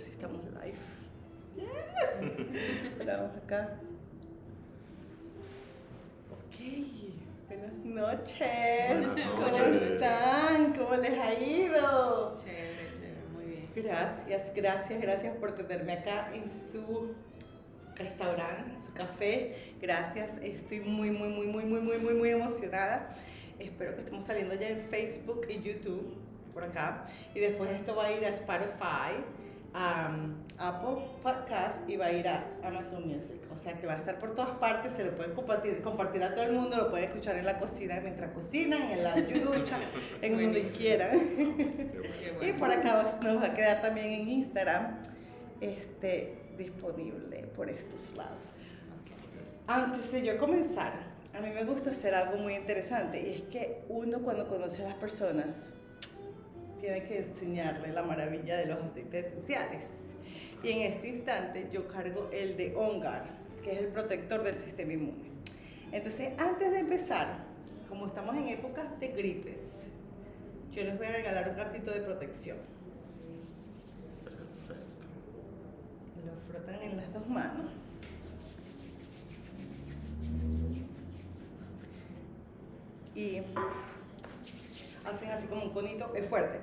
Así estamos live. Yes. Vamos acá. Ok. Buenas noches. Buenas ¿Cómo noches. están? ¿Cómo les ha ido? Chévere, chévere, muy bien. Gracias, gracias, gracias por tenerme acá en su restaurante, su café. Gracias, estoy muy, muy, muy, muy, muy, muy, muy, muy emocionada. Espero que estemos saliendo ya en Facebook y YouTube por acá. Y después esto va a ir a Spotify, um, Apple Podcast y va a ir a Amazon Music. O sea que va a estar por todas partes, se lo pueden compartir, compartir a todo el mundo, lo pueden escuchar en la cocina mientras cocinan, en la ducha, en donde Buenísimo. quieran. Bueno. Y por acá nos va a quedar también en Instagram este, disponible por estos lados. Antes de yo comenzar, a mí me gusta hacer algo muy interesante y es que uno cuando conoce a las personas tiene que enseñarle la maravilla de los aceites esenciales. Y en este instante yo cargo el de Ongar, que es el protector del sistema inmune. Entonces, antes de empezar, como estamos en épocas de gripes, yo les voy a regalar un gatito de protección. Perfecto. Lo frotan en las dos manos. Y hacen así como un conito, es fuerte.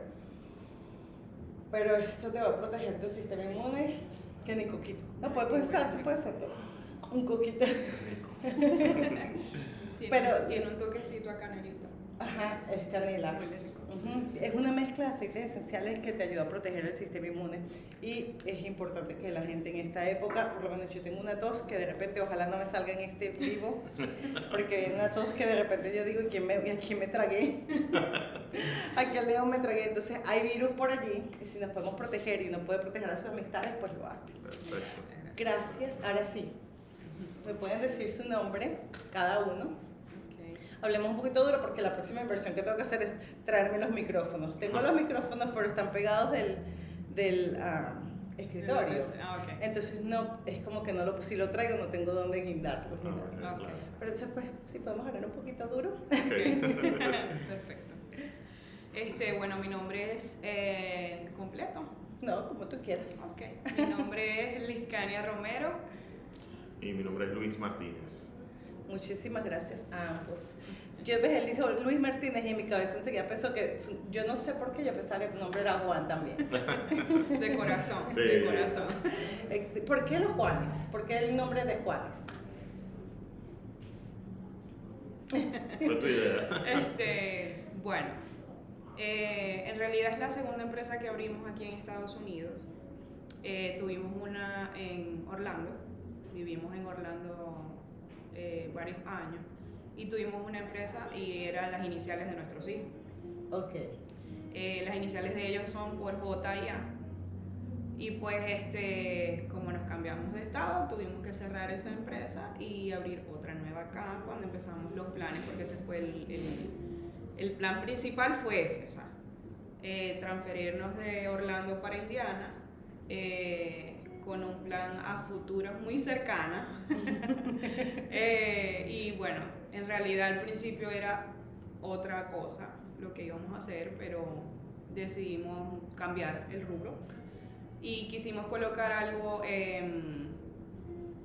Pero esto te va a proteger tu sistema inmune que ni coquito. No puedes pensar, tú puedes hacer un coquito. Rico. Tiene, Pero- tiene un toquecito a canelita. Ajá, es canela. Ujú. Es una mezcla de aceites esenciales que te ayuda a proteger el sistema inmune y es importante que la gente en esta época, por lo menos yo tengo una tos que de repente ojalá no me salga en este vivo, porque viene una tos que de repente yo digo, ¿y quién me, a quién me tragué? ¿A qué león me tragué? Entonces hay virus por allí y si nos podemos proteger y no puede proteger a sus amistades, pues lo hace. Perfecto. Gracias, ahora sí. Me pueden decir su nombre, cada uno. Hablemos un poquito duro porque la próxima inversión que tengo que hacer es traerme los micrófonos. Tengo los micrófonos, pero están pegados del, del ah, escritorio. Ah. Entonces no, es como que no lo, si lo traigo no tengo dónde guindarlos. Ah, nada. ok, Ok. claro. Pero eso pues, si podemos hablar un poquito duro. Perfecto. Este, bueno, mi nombre es eh, completo. No, como tú quieras. Ok. Mi nombre es Liscania Romero. Y mi nombre es Luis Martínez. Muchísimas gracias a ambos. Yo ves, él dijo Luis Martínez y en mi cabeza enseguida pensó que, yo no sé por qué yo pensaba que tu nombre era Juan también. De corazón. Sí. De corazón. Eh, ¿Por qué los Juanes? ¿Por qué el nombre de Juanes? Fue tu idea. Este, bueno, eh, en realidad es la segunda empresa que abrimos aquí en Estados Unidos. Eh, tuvimos una en Orlando, vivimos en Orlando eh, varios años y tuvimos una empresa y eran las iniciales de nuestros hijos. Ok. Eh, las iniciales de ellos son por J y A. Y pues este, como nos cambiamos de estado, tuvimos que cerrar esa empresa y abrir otra nueva acá cuando empezamos los planes, porque ese fue el, el- el plan principal fue ese, o sea, eh, transferirnos de Orlando para Indiana eh, con un plan a futuro muy cercana. Eh, y bueno, en realidad al principio era otra cosa lo que íbamos a hacer, pero decidimos cambiar el rubro y quisimos colocar algo en,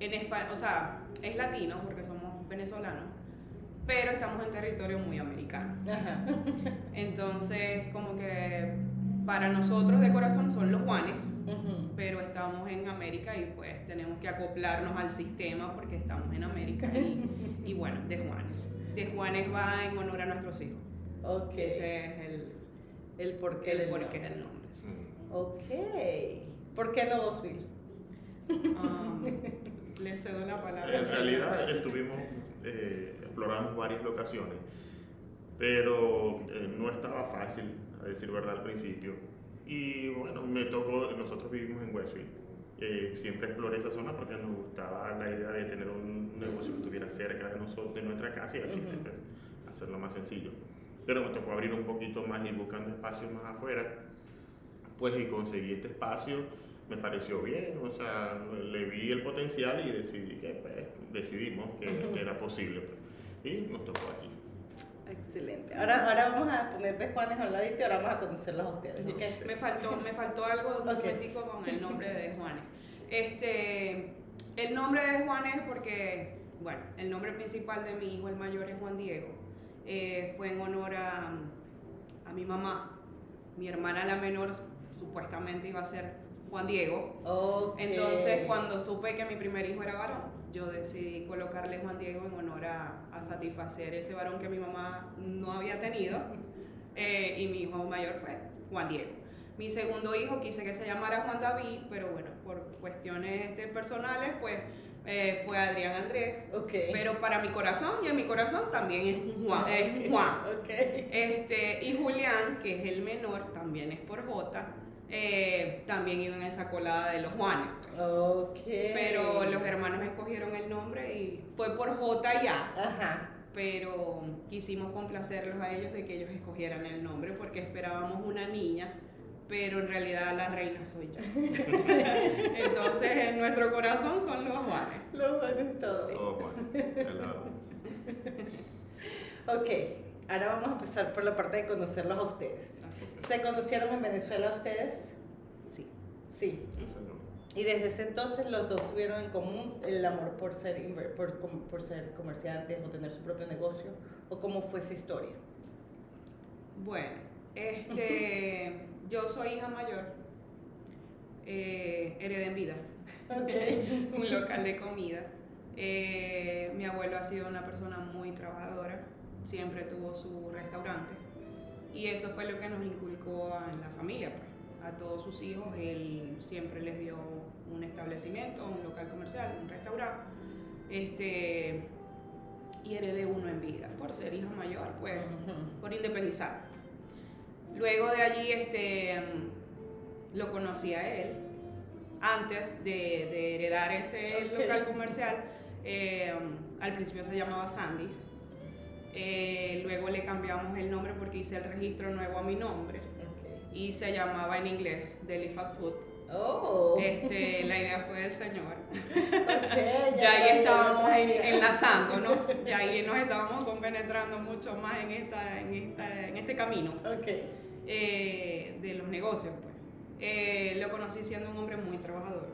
en español, o sea, es latino porque somos venezolanos, pero estamos en territorio muy americano. Ajá. Entonces, como que para nosotros de corazón son los Juanes, pero estamos en América y pues tenemos que acoplarnos al sistema porque estamos en América y, y bueno, de Juanes. De Juanes va en honor a nuestros hijos. Ok. Ese es el, El porqué el del porqué nombre. del nombre. sí. Mm. Ok. ¿Por qué no Bosville? Um, le cedo la palabra. En realidad estuvimos, eh, exploramos varias locaciones, pero eh, no estaba fácil, a decir verdad, al principio. Y bueno, me tocó, nosotros vivimos en Westfield. Eh, siempre exploré esa zona porque nos gustaba la idea de tener un negocio que estuviera cerca de nosotros, de nuestra casa y así Ujú. pues, hacerlo más sencillo. Pero me tocó abrir un poquito más, ir buscando espacios más afuera. Pues y conseguí este espacio, me pareció bien, o sea, le vi el potencial y decidí que, pues, decidimos que, Ujú. que era posible. pues. Y nos tocó aquí. Excelente. Ahora, ahora vamos a poner de Juanes a un ladito y ahora vamos a conocerlos a ustedes. ¿Y qué? Me faltó, me faltó algo un Ok. momentico con el nombre de Juanes. Este, el nombre de Juanes porque, bueno, el nombre principal de mi hijo, el mayor, es Juan Diego. Eh, fue en honor a, a mi mamá. Mi hermana, la menor, supuestamente iba a ser Juan Diego. Ok. Entonces, cuando supe que mi primer hijo era varón, yo decidí colocarle Juan Diego en honor a, a satisfacer ese varón que mi mamá no había tenido. eh, y mi hijo mayor fue Juan Diego. Mi segundo hijo quise que se llamara Juan David, pero bueno, por cuestiones este, personales, pues eh, fue Adrián Andrés. Ok. Pero para mi corazón, y en mi corazón también es Juan. Es Juan. Ok. Este, y Julián, que es el menor, también es por J, eh, también iba en esa colada de los Juanes. Ok. Pero los hermanos escogieron el nombre y fue por J y A, Ajá. pero quisimos complacerlos a ellos de que ellos escogieran el nombre porque esperábamos una niña, pero en realidad la reina soy yo. Entonces en nuestro corazón son los Juanes. Los Juanes todos. Oh, bueno, claro. Ok. Ahora vamos a empezar por la parte de conocerlos a ustedes. ¿Se conocieron en Venezuela ustedes? Sí. Sí. Y desde ese entonces los dos tuvieron en común el amor por ser, por, por ser comerciantes o tener su propio negocio. ¿O cómo fue esa historia? Bueno, este, yo soy hija mayor, eh, heredé en vida. Ok. un local de comida. Eh, mi abuelo ha sido una persona muy trabajadora, siempre tuvo su restaurante y eso fue lo que nos inculcó a- en la familia. Pues. A todos sus hijos él siempre les dio un establecimiento, un local comercial, un restaurante. Este, y heredé uno en vida por ser hija mayor, pues por independizar. Luego de allí este, lo conocí a él. Antes de, de heredar ese Ok. local comercial, eh, al principio se llamaba Sandy's. Eh, luego le cambiamos el nombre porque hice el registro nuevo a mi nombre Ok. y se llamaba en inglés Deli Fast Food. Oh. Este, la idea fue del señor. Ya ahí estábamos en- enlazándonos, ya ahí nos estábamos compenetrando mucho más en, esta, en, esta, en este camino eh, de los negocios. Pues. Eh, lo conocí siendo un hombre muy trabajador,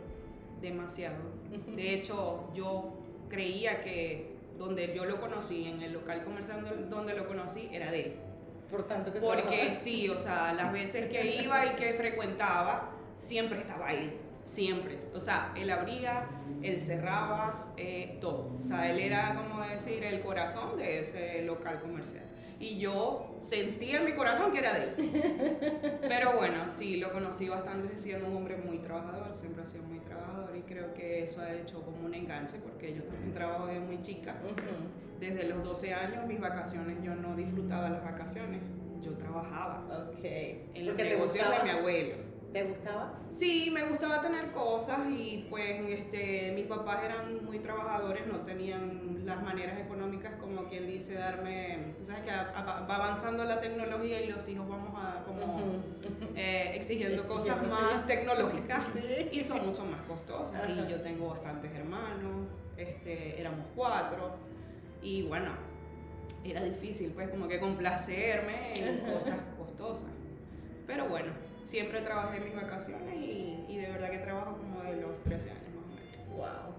demasiado. De hecho, yo creía que donde yo lo conocí, en el local comercial donde- lo conocí, era de él. Por tanto que Porque sí, o sea, las veces que iba y que frecuentaba, siempre estaba él, siempre. O sea, él abría, él cerraba, eh, todo. O sea, él era, como decir, el corazón de ese local comercial. Y yo sentía en mi corazón que era de él. Pero bueno, sí, lo conocí bastante siendo un hombre muy trabajador, siempre ha sido muy trabajador y creo que eso ha hecho como un enganche porque yo también trabajo desde muy chica. Desde los 12 años, mis vacaciones, yo no disfrutaba las vacaciones, yo trabajaba Ok. en los ¿Porque te negocios de mi abuelo. ¿Te gustaba? Sí, me gustaba tener cosas y pues este, mis papás eran muy trabajadores, no tenían las maneras económicas como quien dice darme, tú sabes que a- a- va avanzando la tecnología y los hijos vamos a como eh, exigiendo cosas más tecnológicas. Sí. y son mucho más costosas. Y yo tengo bastantes hermanos, este, éramos cuatro. Y bueno, era difícil pues como que complacerme en cosas costosas. Pero bueno, siempre trabajé en mis vacaciones y, y de verdad que trabajo como de los 13 años más o menos. Wow.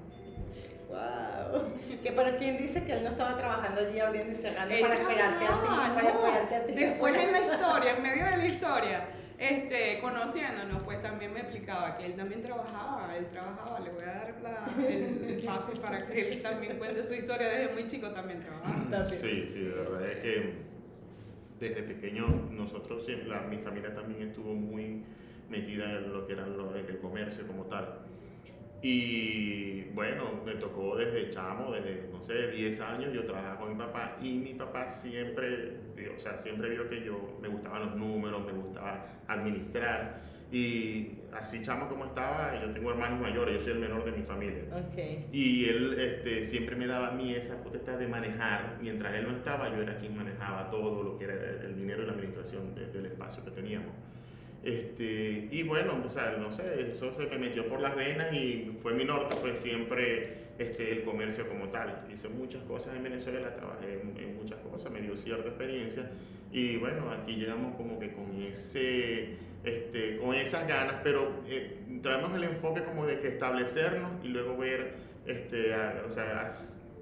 Wow. Que para quien dice que él no estaba trabajando allí abriendo y cerrando para esperarte a ti, para no. esperarte a ti. Después en la historia, en medio de la historia, este, conociéndonos, pues también me explicaba que él también trabajaba, él trabajaba, le voy a dar la- el, el pase para que él también cuente su historia desde muy chico también trabajaba. También. Sí, sí, de verdad es que desde pequeño nosotros, la- mi familia también estuvo muy metida en lo que era el comercio como tal. Y bueno, me tocó desde chamo, desde, no sé, 10 años, yo trabajaba con mi papá y mi papá siempre, o sea, siempre vio que yo me gustaban los números, me gustaba administrar y así chamo como estaba, yo tengo hermanos mayores, yo soy el menor de mi familia. Ok. Y él este, siempre me daba a mí esa potestad de manejar. Mientras él no estaba, yo era quien manejaba todo lo que era el, dinero y la administración de- del espacio que teníamos. Este, y bueno, o sea, no sé, eso se me metió por las venas y fue mi norte, pues siempre este, el comercio como tal. Hice muchas cosas en Venezuela, trabajé en, muchas cosas, me dio cierta experiencia y bueno, aquí llegamos como que con ese, este, con esas ganas, pero eh, traemos el enfoque como de que establecernos y luego ver, este, o sea,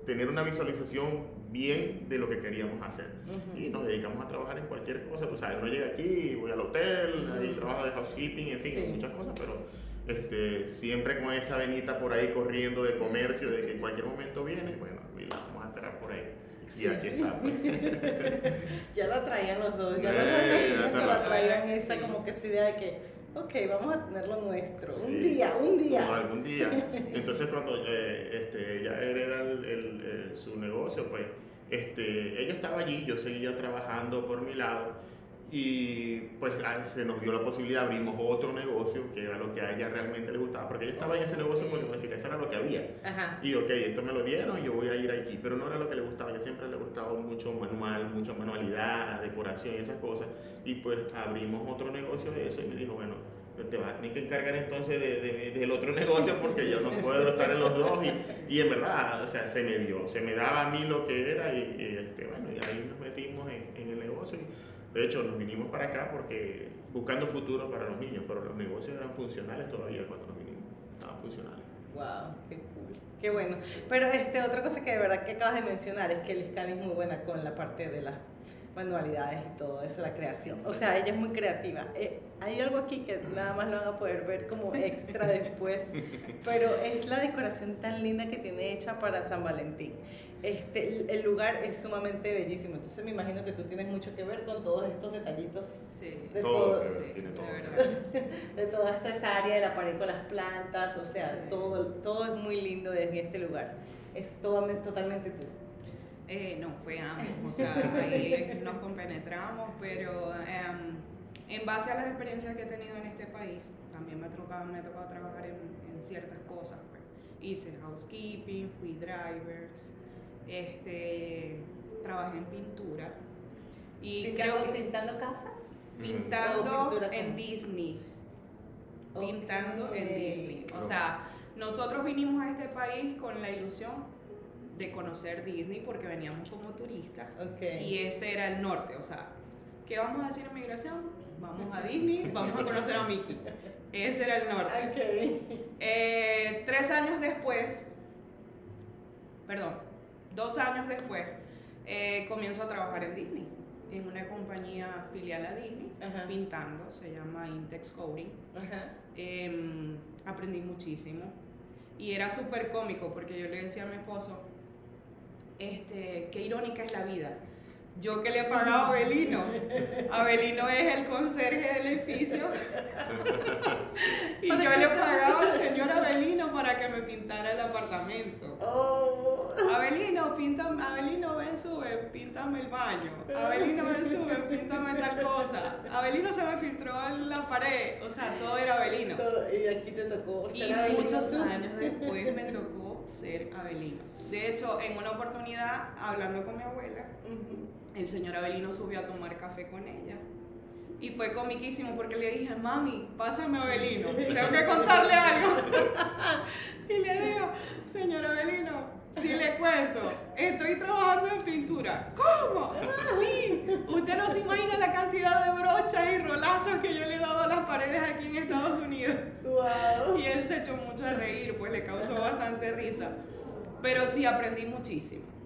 tener una visualización bien de lo que queríamos hacer. Y nos dedicamos a trabajar en cualquier cosa. Tú sabes, uno llega aquí, voy al hotel, ahí trabajo de housekeeping, en fin, muchas cosas, pero este, siempre con esa venita por ahí corriendo de comercio, de que en cualquier momento viene, bueno, vamos a esperar por ahí. Y aquí está. Pues. ya la traían los dos, ya los dos eh, la traían esa como que esa idea de que ok, vamos a tener lo nuestro, un día, un día. algún día. Entonces cuando eh, este, ella hereda el, su negocio, pues este, ella estaba allí, yo seguía trabajando por mi lado y pues se nos dio la posibilidad, abrimos otro negocio que era lo que a ella realmente le gustaba, porque ella estaba en ese negocio porque decir, eso era lo que había. Y ok, esto me lo dieron, yo voy a ir allí, pero no era lo que le gustaba, ella siempre le gustaba mucho manual, mucha manualidad, decoración y esas cosas. Y pues abrimos otro negocio de eso y me dijo, bueno, te vas a tener que encargar entonces de, del otro negocio porque yo no puedo estar en los dos. Y, y, en verdad, o sea, se me dio, se me daba a mí lo que era y, este, bueno, y ahí nos metimos en, en el negocio. De hecho, nos vinimos para acá porque buscando futuro para los niños, pero los negocios eran funcionales todavía cuando nos vinimos, estaban funcionales. Wow, qué cool. Qué bueno. Pero este, otra cosa que de verdad que acabas de mencionar es que el scan es muy buena con la parte de las manualidades y todo eso, la creación. O sea, ella es muy creativa. Eh, hay algo aquí que nada más lo van a poder ver como extra después, pero es la decoración tan linda que tiene hecha para San Valentín. Este, el lugar es sumamente bellísimo, entonces me imagino que tú tienes mucho que ver con todos estos detallitos de, todo, de, toda esta, esta, área de la pared con las plantas, o sea, todo, todo es muy lindo en este lugar. Es todo, totalmente tú. Eh, no, fue ambos, o sea, ahí nos compenetramos, pero em, en base a las experiencias que he tenido en este país, también me ha tocado, me ha tocado trabajar en, en ciertas cosas. Pues. Hice housekeeping, fui drivers, este, trabajé en pintura. Y creo que, ¿Pintando casas? Pintando en Disney. Pintando en Disney. O sea, nosotros vinimos a este país con la ilusión de conocer Disney porque veníamos como turistas. Y ese era el norte. O sea, ¿qué vamos a decir en migración? Vamos a Disney, vamos a conocer a Mickey. Ese era el norte. Eh, tres años después, perdón, Dos años después, eh, comienzo a trabajar en Disney, en una compañía filial a Disney, pintando, se llama Intex Coding. Em, aprendí muchísimo. Y era súper cómico porque yo le decía a mi esposo, este, qué irónica es la vida yo que le he pagado a Abelino. Abelino es el conserje del edificio. y yo le he pagado al señor Abelino para que me pintara el apartamento. Oh. Abelino, píntame, Abelino, ven, sube, píntame el baño. Abelino, ven, sube, píntame tal cosa. Abelino se me filtró en la pared. O sea, todo era Abelino. y aquí te tocó ser Y muchos años después me tocó ser Abelino. De hecho, en una oportunidad, hablando con mi abuela, el señor Abelino subió a tomar café con ella. Y fue comiquísimo porque le dije, mami, pásame a Abelino, tengo que contarle algo. y le digo, señor Abelino, si le cuento, estoy trabajando en pintura. ¿Cómo? Sí, usted no se imagina la cantidad de brochas y rolazos que yo le he dado a las paredes aquí en Estados Unidos. Wow. Y él se echó mucho a reír, pues le causó bastante risa. Pero sí aprendí muchísimo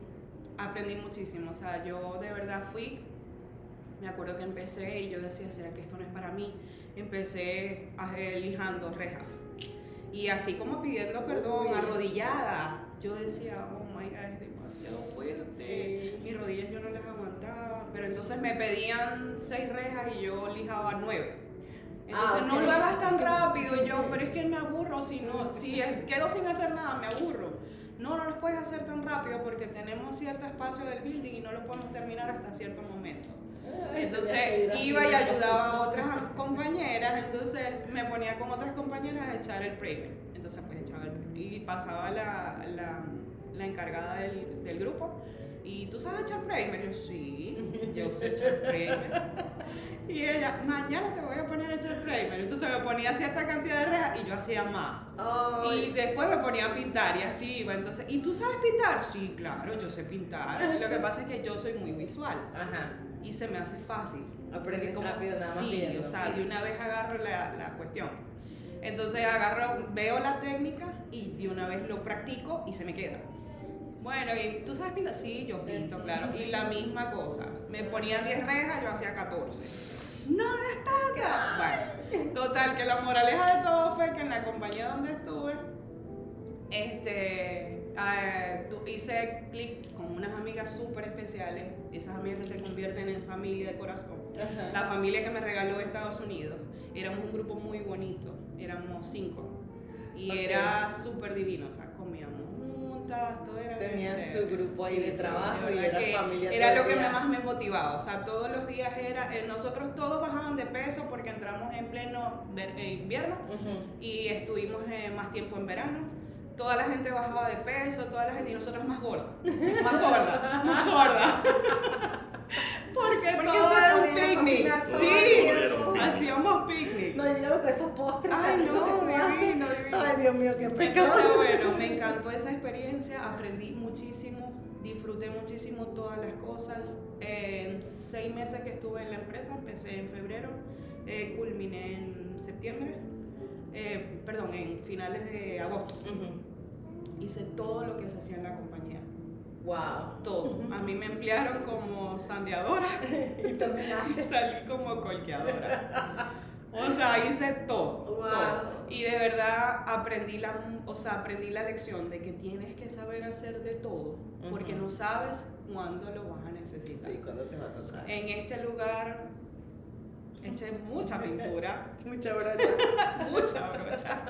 aprendí muchísimo. O sea, yo de verdad fui, me acuerdo que empecé y yo decía, ¿será que esto no es para mí? Empecé lijando rejas. Y así como pidiendo perdón, arrodillada, yo decía, oh my God, es demasiado fuerte. Mis rodillas yo no las aguantaba. Pero entonces me pedían seis rejas y yo lijaba nueve. Entonces ah, no lo hagas tan rápido. Y yo, pero es que me aburro. Si, no, si quedo sin hacer nada, me aburro no, no los puedes hacer tan rápido porque tenemos cierto espacio del building y no lo podemos terminar hasta cierto momento. Entonces iba y ayudaba a otras compañeras, entonces me ponía con otras compañeras a echar el primer. Entonces pues echaba el primer y pasaba la, la, la encargada del, del, grupo. ¿Y tú sabes echar primer? Yo sí, yo sé echar primer. Y ella, mañana te voy a poner a echar ponía cierta cantidad de rejas y yo hacía más. Ay. Y después me ponía a pintar y así iba. Entonces, ¿y tú sabes pintar? Sí, claro, yo sé pintar. Lo que pasa es que yo soy muy visual Ajá. y se me hace fácil. Aprendes Como- rápido nada más Sí, o sea, de una vez agarro la, la cuestión. Entonces agarro, veo la técnica y de una vez lo practico y se me queda. Bueno, ¿y tú sabes pintar? Sí, yo pinto, claro. Y la misma cosa. Me ponían 10 rejas, yo hacía 14. No es tanta. Bueno, total, que la moraleja de todo fue que en la compañía donde estuve, este, eh, hice clic con unas amigas súper especiales, esas amigas que se convierten en familia de corazón. Ajá. La familia que me regaló Estados Unidos, éramos un grupo muy bonito, éramos cinco. Y era súper divino, o sea, juntas, todo era Tenían su grupo ahí de trabajo y era que familia Era todo lo que día. más me motivaba, o sea, todos los días era, eh, nosotros todos bajaban de peso porque entramos en pleno eh, invierno y estuvimos eh, más tiempo en verano. Toda la gente bajaba de peso, toda la gente, y nosotros más gordas, más gordas, más gordas. Porque, Porque todo era un picnic. Sí, hacíamos picnic. No, yo llevo con esos postres. Ay, no, que divino, divino. Ay, Dios mío, qué Entonces, pecado. bueno, me encantó esa experiencia, aprendí muchísimo, disfruté muchísimo todas las cosas. En seis meses que estuve en la empresa, empecé en febrero, eh, culminé en septiembre, eh, perdón, en finales de agosto. Ujú. Hice todo lo que se hacía en la compañía, Wow. todo. A mí me emplearon como sandeadora Y y salí como colqueadora. O sea, hice todo, Wow. todo. Y de verdad aprendí la, o sea, aprendí la lección de que tienes que saber hacer de todo, porque Ujú. no sabes cuándo lo vas a necesitar. Sí, cuando te va a tocar. En este lugar eché mucha pintura, Mucha brocha. mucha brocha.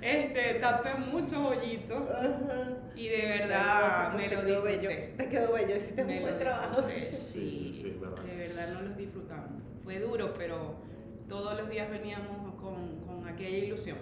Este, tapé muchos hoyitos Ajá. y de verdad pues me te lo quedó bello. Te quedó bello, hiciste buen trabajo. Sí, Sí, verdad. de verdad no los disfrutamos. Fue duro, pero todos los días veníamos con, con aquella ilusión.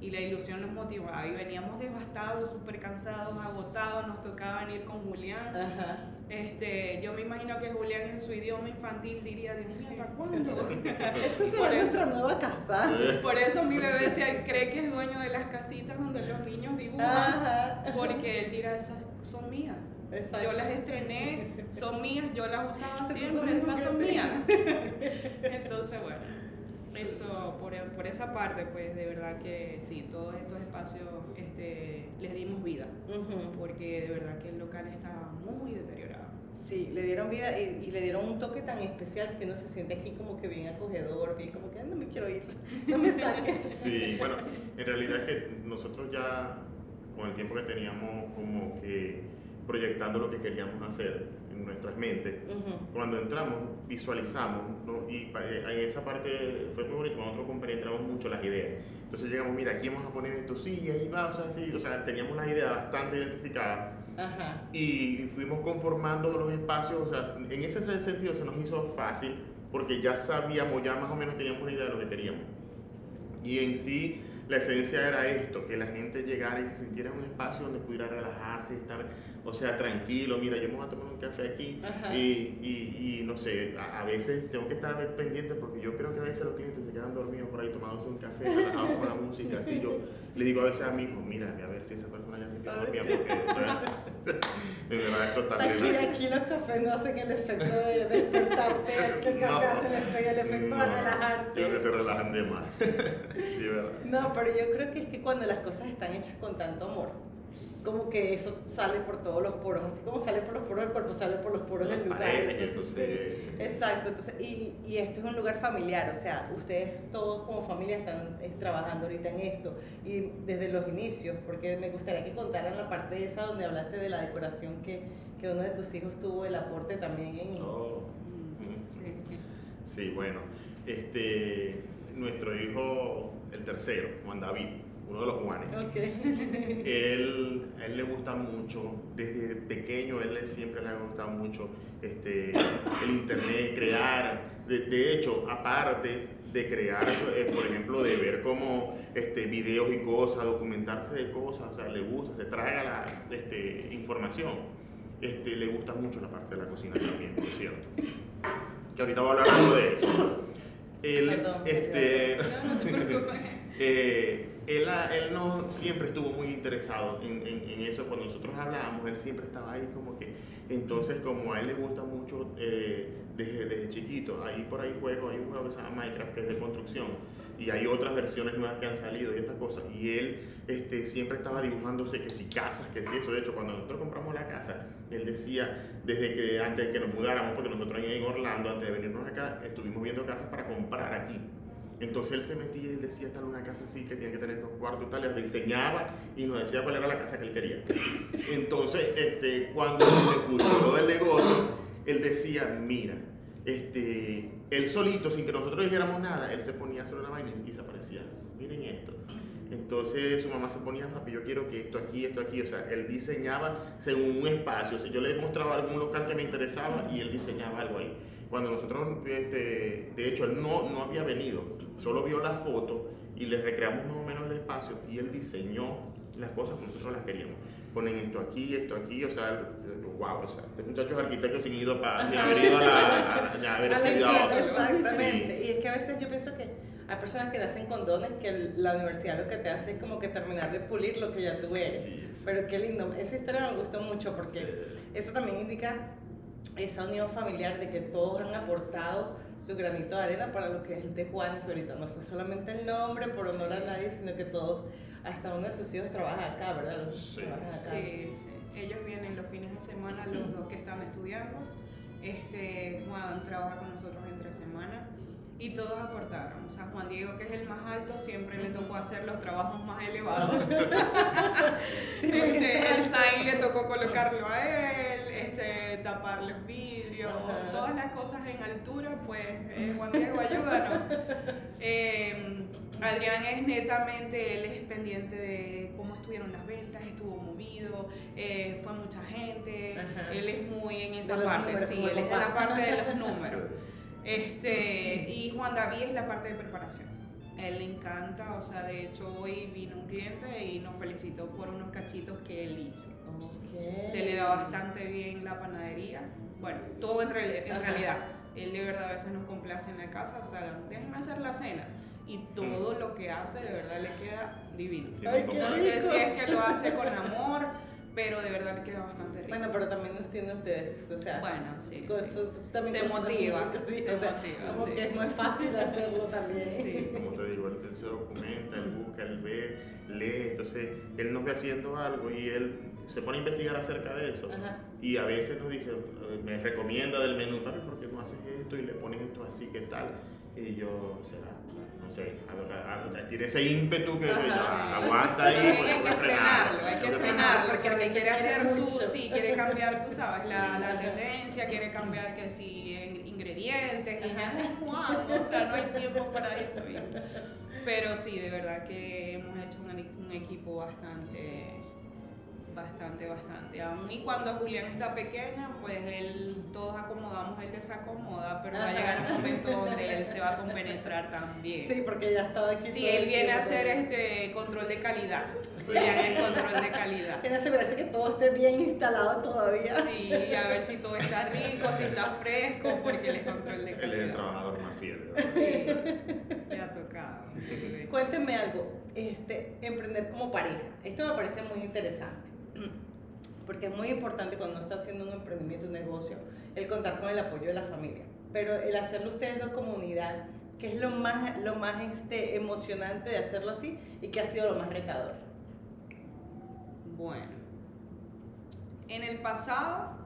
Y la ilusión nos motivaba. Y veníamos devastados, súper cansados, agotados. Nos tocaba venir con Julián. Ajá. Este, yo me imagino que Julián en su idioma infantil diría, Dios mío, ¿hasta cuándo? Esta Por será eso- nuestra nueva casa. Por eso mi bebé se cree que es dueño de las casitas donde los niños dibujan. Ajá. Porque él dirá, esas son mías. Exacto. Yo las estrené, son mías, yo las usaba siempre, esas son mías. Entonces, bueno, eso por, por esa parte, pues de verdad que sí, todos estos espacios este, les dimos vida, Ujú. porque de verdad que el local estaba muy deteriorado. Sí, le dieron vida y, y le dieron un toque tan especial que uno se siente aquí como que bien acogedor, bien como que "Ay, no me quiero ir, no me saques. Sí, bueno, en realidad es que nosotros ya con el tiempo que teníamos como que proyectando lo que queríamos hacer en nuestras mentes, Ujú. cuando entramos visualizamos ¿no? y eh, en esa parte fue muy bonito, nosotros compenetramos mucho las ideas. Entonces llegamos, mira, aquí vamos a poner esto, sí, ahí va, o sea, sí, o sea, teníamos una idea bastante identificada Ajá. y fuimos conformando los espacios, o sea, en ese sentido se nos hizo fácil porque ya sabíamos, ya más o menos teníamos una idea de lo que queríamos. Y en sí, la esencia era esto, que la gente llegara y se sintiera en un espacio donde pudiera relajarse, estar, o sea, tranquilo, mira, yo me voy a tomar un café aquí y, y, y no sé, a, a veces tengo que estar pendiente porque yo creo que a veces los clientes se quedan dormidos por ahí tomándose un café, relajados con la música, así yo le digo a veces a mi hijo, mira, a ver si esa persona ya se queda dormida porque de verdad, verdad esto Aquí, aquí los cafés no hacen el efecto de despertarte, aquí el café No. hace el efecto, de No, Creo que relajarte. se relajan de más. sí, ¿verdad? No, pero yo creo que es que cuando las cosas están hechas con tanto amor, como que eso sale por todos los poros, así como sale por los poros del cuerpo, sale por los poros del lugar. Entonces, sí, exacto, entonces, y, y este es un lugar familiar, o sea, ustedes todos como familia están eh, trabajando ahorita en esto, y desde los inicios, porque me gustaría que contaran la parte esa donde hablaste de la decoración que, que uno de tus hijos tuvo el aporte también en... Oh, Sí. Sí, bueno, este, nuestro hijo, el tercero, Juan David, uno de los Juanes, Ok. él, a él le gusta mucho, desde pequeño él siempre le ha gustado mucho este, el internet, crear. De, de hecho, aparte de crear, eh, por ejemplo, de ver como este, videos y cosas, documentarse de cosas, o sea, le gusta, se traga la este, información. Este, le gusta mucho la parte de la cocina también, por cierto. Que ahorita voy a hablar algo de eso. él, Perdón, este, No, no te preocupes. eh, él, él no siempre estuvo muy interesado en, en- en eso. Cuando nosotros hablábamos, él siempre estaba ahí como que. Entonces, como a él le gusta mucho eh, desde, desde chiquito, ahí por ahí juego, hay un juego que se llama Minecraft que es de construcción. Y hay otras versiones nuevas que han salido y estas cosas. Y él este, siempre estaba dibujándose que si casas, que si eso. De hecho, cuando nosotros compramos la casa, él decía, desde que antes de que nos mudáramos, porque nosotros en Orlando, antes de venirnos acá, estuvimos viendo casas para comprar aquí. Entonces él se metía y decía, tal una casa así que tiene que tener dos cuartos y tal, les diseñaba y nos decía cuál era la casa que él quería. Entonces, este, cuando se escuchó del negocio, él decía, mira, este, él solito, sin que nosotros dijéramos nada, él se ponía a hacer una vaina y se aparecía, miren esto. Entonces su mamá se ponía, papi, yo quiero que esto aquí, esto aquí, o sea, él diseñaba según un espacio, yo le mostraba algún local que me interesaba y él diseñaba algo ahí. Cuando nosotros, este, de hecho, él no, no había venido, solo vio la foto y le recreamos más o menos el espacio y él diseñó las cosas como nosotros las queríamos. Ponen esto aquí, esto aquí, o sea, wow, o sea, este muchacho es arquitecto sin, ido pa- sin haber ido a la, a- a haber A la estudiado. escuela, Exactamente. Sí. Y es que a veces yo pienso que hay personas que nacen con dones que la universidad lo que te hace es como que terminar de pulir lo que ya tú eres. Sí, sí. Pero qué lindo. Esa historia me gustó mucho porque eso también indica esa unión familiar de que todos han aportado su granito de arena para lo que es el de Juanes ahorita. No fue solamente el nombre por honor a nadie, sino que todos, hasta uno de sus hijos trabaja acá, ¿verdad? Los Sí. trabajan acá. Sí, sí. Ellos vienen los fines de semana, los dos que están estudiando. Este, Juan trabaja con nosotros semana y todos aportaron. O sea, Juan Diego, que es el más alto, siempre le tocó hacer los trabajos más elevados. Sí, porque Este, el sign le tocó colocarlo a él, este, tapar los vidrios, Ajá. todas las cosas en altura, pues eh, Juan Diego, ayúdanos. Eh, Adrián es netamente, él es pendiente de cómo estuvieron las ventas, estuvo movido, eh, fue mucha gente, Ajá. él es muy en esa parte, sí, él es papá. la parte de los números. Este, y Juan David es la parte de preparación. Él le encanta, o sea, de hecho hoy vino un cliente y nos felicitó por unos cachitos que él hizo. Ok. Se le da bastante bien la panadería. Bueno, todo en, reali- en realidad. Él de verdad a veces nos complace en la casa, o sea, déjenme hacer la cena. Y todo lo que hace de verdad le queda divino. Ay, No sé si es que lo hace con amor, pero de verdad le queda bastante rico. Bueno, pero también los tienen ustedes, o sea. Bueno, sí, con sí. eso tú también Se motiva, mucho, sí, se o sea, motiva, Como sí. que es más fácil hacerlo también. Sí. Como te digo, él, se documenta, él busca, él ve, lee, entonces él nos ve haciendo algo y él se pone a investigar acerca de eso. Ajá. Y a veces nos dice, me recomienda del menú, ¿sabes por qué no haces esto y le pones esto así, qué tal? Y yo, será, no sé, a- a- a- tiene ese ímpetu que, Ajá. aguanta ahí. Hay, pues, hay que frenarlo, hay que frenar. frenarlo, porque quiere hacer su, sí, quiere cambiar, tú sabes, la, la tendencia, quiere cambiar que si en- ingredientes, y no, Juan, o sea, no hay tiempo para eso. pero sí, de verdad que hemos hecho un, un equipo bastante, bastante, bastante. Aún y cuando Julián está pequeña, pues él, todos acomodamos, él desacomoda, pero va a llegar un momento donde él se va a compenetrar también. Sí, porque ya estaba aquí. Sí, todo él viene a hacer este control de calidad. Julián es control de calidad. Viene a asegurarse que todo esté bien instalado todavía. Sí, a ver si todo está rico, si está fresco, porque él es control de Él es el calidad. trabajador más fiel. verdad. Sí, le ha tocado. Cuéntenme algo, este, emprender como pareja. Esto me parece muy interesante, porque es muy importante cuando uno está haciendo un emprendimiento, un negocio, el contar con el apoyo de la familia. Pero el hacerlo ustedes dos como unidad, que es lo más, lo más este, emocionante de hacerlo así y que ha sido lo más retador. Bueno, en el pasado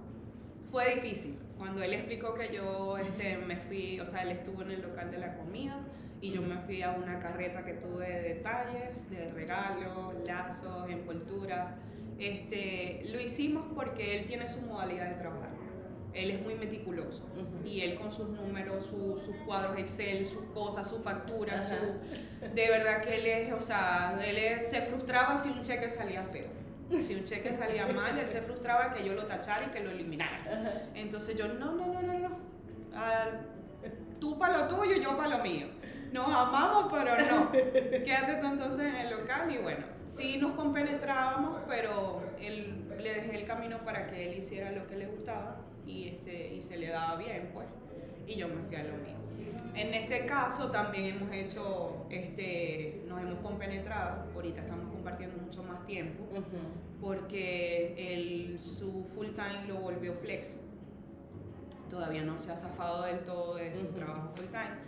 fue difícil. Cuando él explicó que yo este, me fui, o sea, él estuvo en el local de la comida y yo me fui a una carreta que tuve de detalles, de regalos, lazos, envolturas. Este, lo hicimos porque él tiene su modalidad de trabajar. Él es muy meticuloso y él con sus números, su- sus cuadros Excel, sus cosas, sus facturas, su, de verdad que él es, o sea, él es- se frustraba si un cheque salía feo. Si un cheque salía mal, él se frustraba que yo lo tachara y que lo eliminara. Entonces yo, no, no, no, no, no. Al- tú para lo tuyo, yo para lo mío. Nos amamos, pero no. Quédate tú entonces en el local y bueno, sí nos compenetrábamos, pero él, le dejé el camino para que él hiciera lo que le gustaba y, este, y se le daba bien, pues. y yo me fui a lo mío. En este caso también hemos hecho, este, nos hemos compenetrado, ahorita estamos compartiendo mucho más tiempo, porque el, su full time lo volvió flex. Todavía no se ha zafado del todo de su trabajo full time.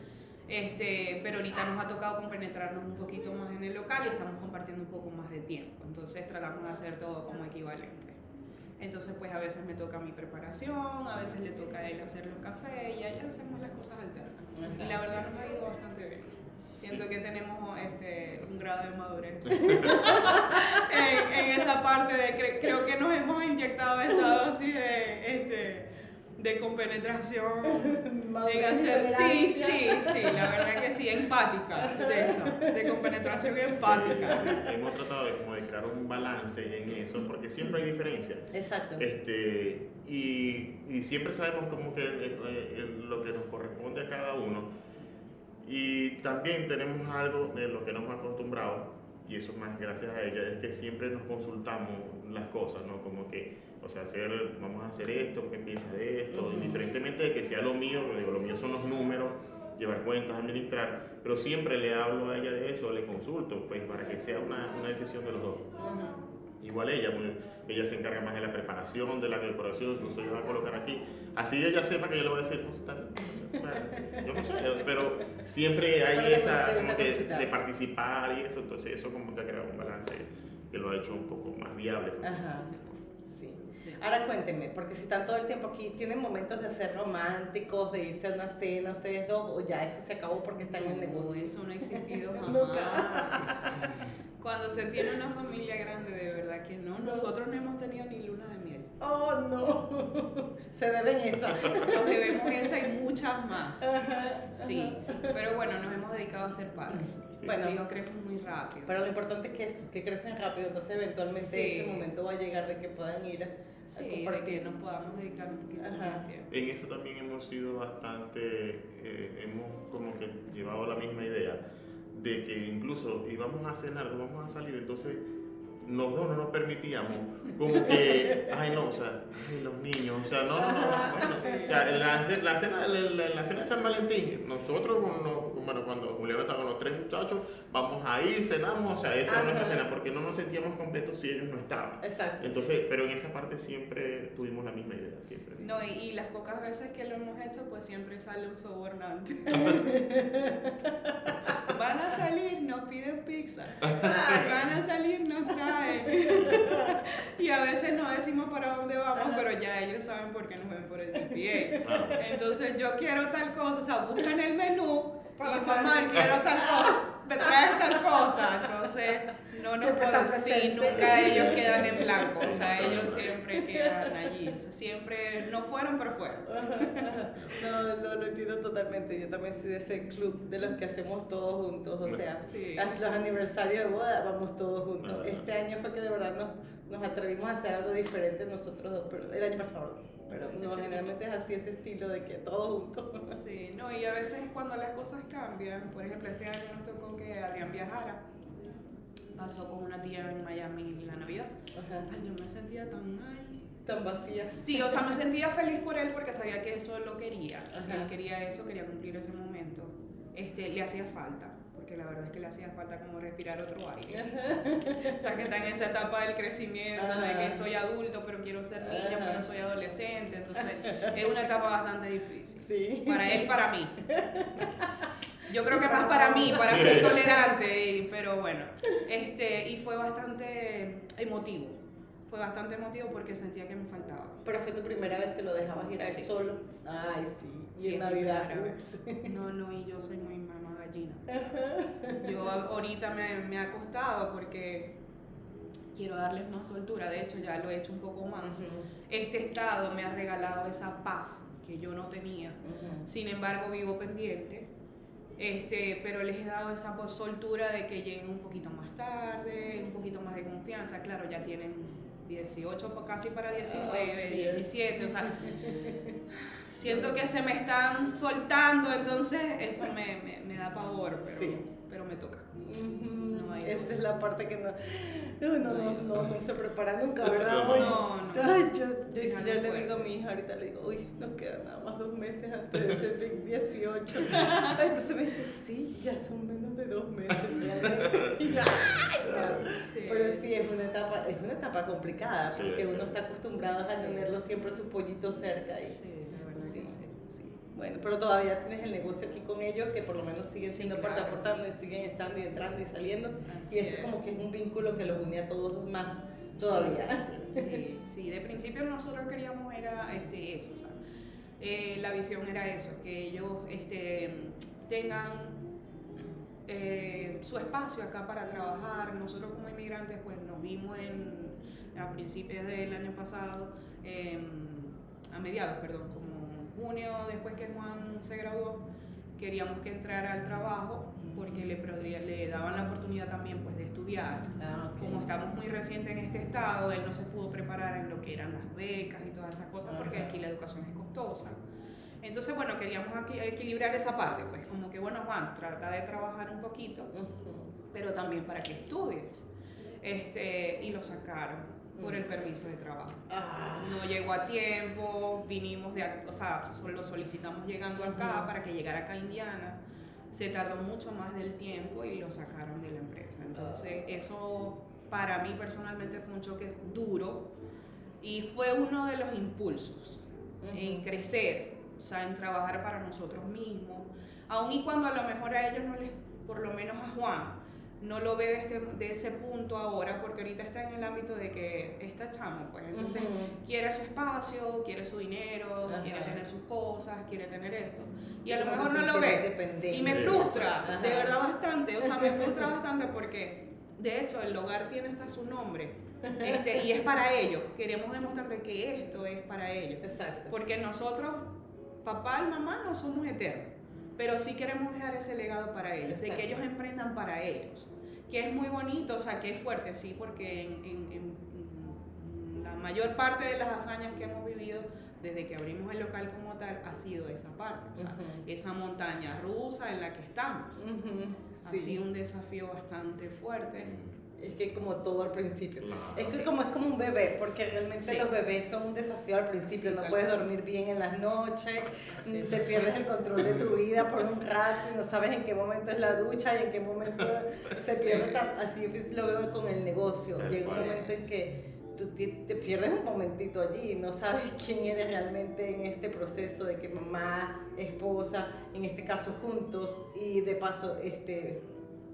Este, pero ahorita nos ha tocado compenetrarnos un poquito más en el local y estamos compartiendo un poco más de tiempo. Entonces tratamos de hacer todo como equivalente. Entonces, pues a veces me toca mi preparación, a veces le toca a él hacer los cafés y ahí hacemos las cosas alternas. Y la verdad nos ha ido bastante bien. Siento que tenemos este, un grado de madurez en, esa parte de creo que nos hemos inyectado esa dosis de este, de compenetración, en hacer, sí, sí, sí, la verdad que sí, empática, de eso, de compenetración empática. hemos tratado de, como de crear un balance en eso, porque siempre hay diferencia. Exacto. Este, y, y siempre sabemos como que eh, eh, lo que nos corresponde a cada uno. Y también tenemos algo de lo que nos hemos acostumbrado, y eso más gracias a ella, es que siempre nos consultamos las cosas, ¿no? Como que o sea, hacer, vamos a hacer esto, ¿qué piensas de esto? Indiferentemente de que sea lo mío, digo, lo mío son los números, llevar cuentas, administrar, pero siempre le hablo a ella de eso, le consulto, pues para que sea una, una decisión de los dos. Igual ella, pues, ella se encarga más de la preparación, de la decoración, no yo voy a colocar aquí. Así ella sepa que yo le voy a decir, no, está bien. yo no sé, pero siempre hay esa, como que, de participar y eso, entonces eso como que ha creado un balance que lo ha hecho un poco más viable. Ajá. Ahora cuéntenme, porque si están todo el tiempo aquí, ¿tienen momentos de ser románticos, de irse a una cena ustedes dos, o ya eso se acabó porque están en el negocio? Eso no ha existido jamás. Cuando se tiene una familia grande, de verdad que no. Nosotros no hemos tenido ni luna de. Oh, no. Se deben esa. Nos debemos esa y muchas más. Sí, pero bueno, nos hemos dedicado a ser padres. Bueno, los hijos crecen muy rápido. Pero lo importante es que, eso, que crecen rápido, entonces eventualmente ese momento va a llegar de que puedan ir a sí, para que nos podamos dedicar un poquito más tiempo. En eso también hemos sido bastante, eh, hemos como que llevado la misma idea de que incluso íbamos a cenar, vamos a salir, entonces los dos no nos permitíamos, como que, ay no, o sea, ay, los niños, o sea, no, no, no, o sea, la, la, cena, la, la, cena de San Valentín, nosotros, bueno, cuando Julián estaba con los tres muchachos, vamos a ir, cenamos, o sea, esa es nuestra cena, porque no nos sentíamos completos si ellos no estaban. Exacto. Entonces, pero en esa parte siempre tuvimos la misma idea, siempre. No, y, y las pocas veces que lo hemos hecho, pues siempre sale un sobornante. Van a salir, nos piden pizza. Van a salir, nos traen. y a veces no decimos para dónde vamos, pero ya ellos saben por qué nos ven por el GPA. Entonces yo quiero tal cosa, o sea, buscan el menú y mamá quiero tal cosa, me traes tal cosa. Entonces no nos pueden, sí, nunca ellos quedan en blanco, o sea, ellos siempre quedan allí, o sea, siempre no fueron, pero fueron. No, no, lo entiendo totalmente, yo también soy de ese club de los que hacemos todos juntos, o sea, los aniversarios de boda vamos todos juntos. Este año fue que de verdad nos, nos atrevimos a hacer algo diferente nosotros dos, pero el año pasado pero no, generalmente es así ese estilo de que todos juntos. Sí, no, y a veces cuando las cosas cambian, por ejemplo, este año nos tocó que Adrián viajara pasó con una tía en Miami la Navidad. Ay, yo me sentía tan mal. Tan vacía. Sí, o sea, me sentía feliz por él porque sabía que eso lo quería. Él quería eso, quería cumplir ese momento. Este, le hacía falta, porque la verdad es que le hacía falta como respirar otro aire. o sea, que está en esa etapa del crecimiento, de que soy adulto, pero quiero ser niño, pero soy adolescente. Entonces, es una etapa bastante difícil. Sí. Para él y para mí. Yo creo que más para mí, para ser tolerante, pero bueno. Este, y fue bastante emotivo. Fue bastante emotivo porque sentía que me faltaba. Pero fue tu primera vez que lo dejabas ir a él solo. Ay, sí. Y sí, en Navidad. No, no, y yo soy muy yo ahorita me, me ha costado porque quiero darles más soltura. De hecho, ya lo he hecho un poco más. Este estado me ha regalado esa paz que yo no tenía. Sin embargo, vivo pendiente este, pero les he dado esa soltura de que lleguen un poquito más tarde, un poquito más de confianza, claro, ya tienen 18 casi para 19, 17, o sea, siento que se me están soltando, entonces eso me, me, me da pavor, pero, Sí. pero me toca. Esa es la parte que no, no, no, no, no, no se prepara nunca, ¿verdad? No, no, no. Ay, yo, yo, yo le digo a mi hija, ahorita le digo, uy, nos quedan nada más dos meses antes de ser 18. Entonces me dice, sí, ya son menos de dos meses. realmente". Y. Pero sí, es una etapa, es una etapa complicada, Sí, porque sí. uno está acostumbrado a tenerlo siempre su pollito cerca. Y, Sí, la verdad Sí, que sí. sí. Bueno, pero todavía tienes el negocio aquí con ellos que por lo menos siguen Sí, siendo parte claro. aportando y siguen estando y entrando y saliendo. Así y eso es. como que es un vínculo que los une a todos más todavía. Sí, sí, de principio nosotros queríamos era este, eso, o sea, eh, la visión era eso, que ellos este, tengan eh, su espacio acá para trabajar. Nosotros como inmigrantes pues nos vimos en, a principios del año pasado, em, a mediados, perdón, como junio después que Juan se graduó, queríamos que entrara al trabajo porque le, le daban la oportunidad también pues de estudiar Ah, ok. como estamos muy recientes en este estado, él no se pudo preparar en lo que eran las becas y todas esas cosas porque aquí la educación es costosa. Entonces, bueno, queríamos aquí equilibrar esa parte, pues como que, bueno, Juan, trata de trabajar un poquito, pero también para que estudies. Este, y lo sacaron por el permiso de trabajo. Ah, No llegó a tiempo, vinimos de, o sea, lo solicitamos llegando acá Ujú. para que llegara acá a Indiana. Se tardó mucho más del tiempo y lo sacaron de la empresa. Entonces, eso para mí personalmente fue un choque duro y fue uno de los impulsos en crecer, o sea, en trabajar para nosotros mismos. Aun y cuando a lo mejor a ellos no les, por lo menos a Juan, no lo ve de, este, de ese punto ahora, porque ahorita está en el ámbito de que está chamo, pues entonces quiere su espacio, quiere su dinero, Ajá. quiere tener sus cosas, quiere tener esto. Y a lo mejor no lo ve. Y me frustra, Ajá. de verdad bastante, o sea, me frustra bastante porque, de hecho, el hogar tiene hasta su nombre. Este, y es para ellos, queremos demostrarle que esto es para ellos. Exacto. Porque nosotros, papá y mamá, no somos eternos, pero sí queremos dejar ese legado para ellos, de Exacto. que ellos emprendan para ellos. Que es muy bonito, o sea, que es fuerte, sí, porque en, en- en- la mayor parte de las hazañas que hemos vivido desde que abrimos el local como tal ha sido esa parte, o sea, Ujú. esa montaña rusa en la que estamos. Ujú. Ha Sí. sido un desafío bastante fuerte. Es que como todo al principio. Claro. Es que Sí. como es como un bebé, porque realmente Sí. los bebés son un desafío al principio. Sí, no puedes dormir bien en las noches, Así. te pierdes el control de tu vida por un rato y no sabes en qué momento es la ducha y en qué momento se pierde. Así lo veo con el negocio. Llega un momento en que tú te, te pierdes un momentito allí y no sabes quién eres realmente en este proceso de que mamá, esposa, en este caso juntos y de paso este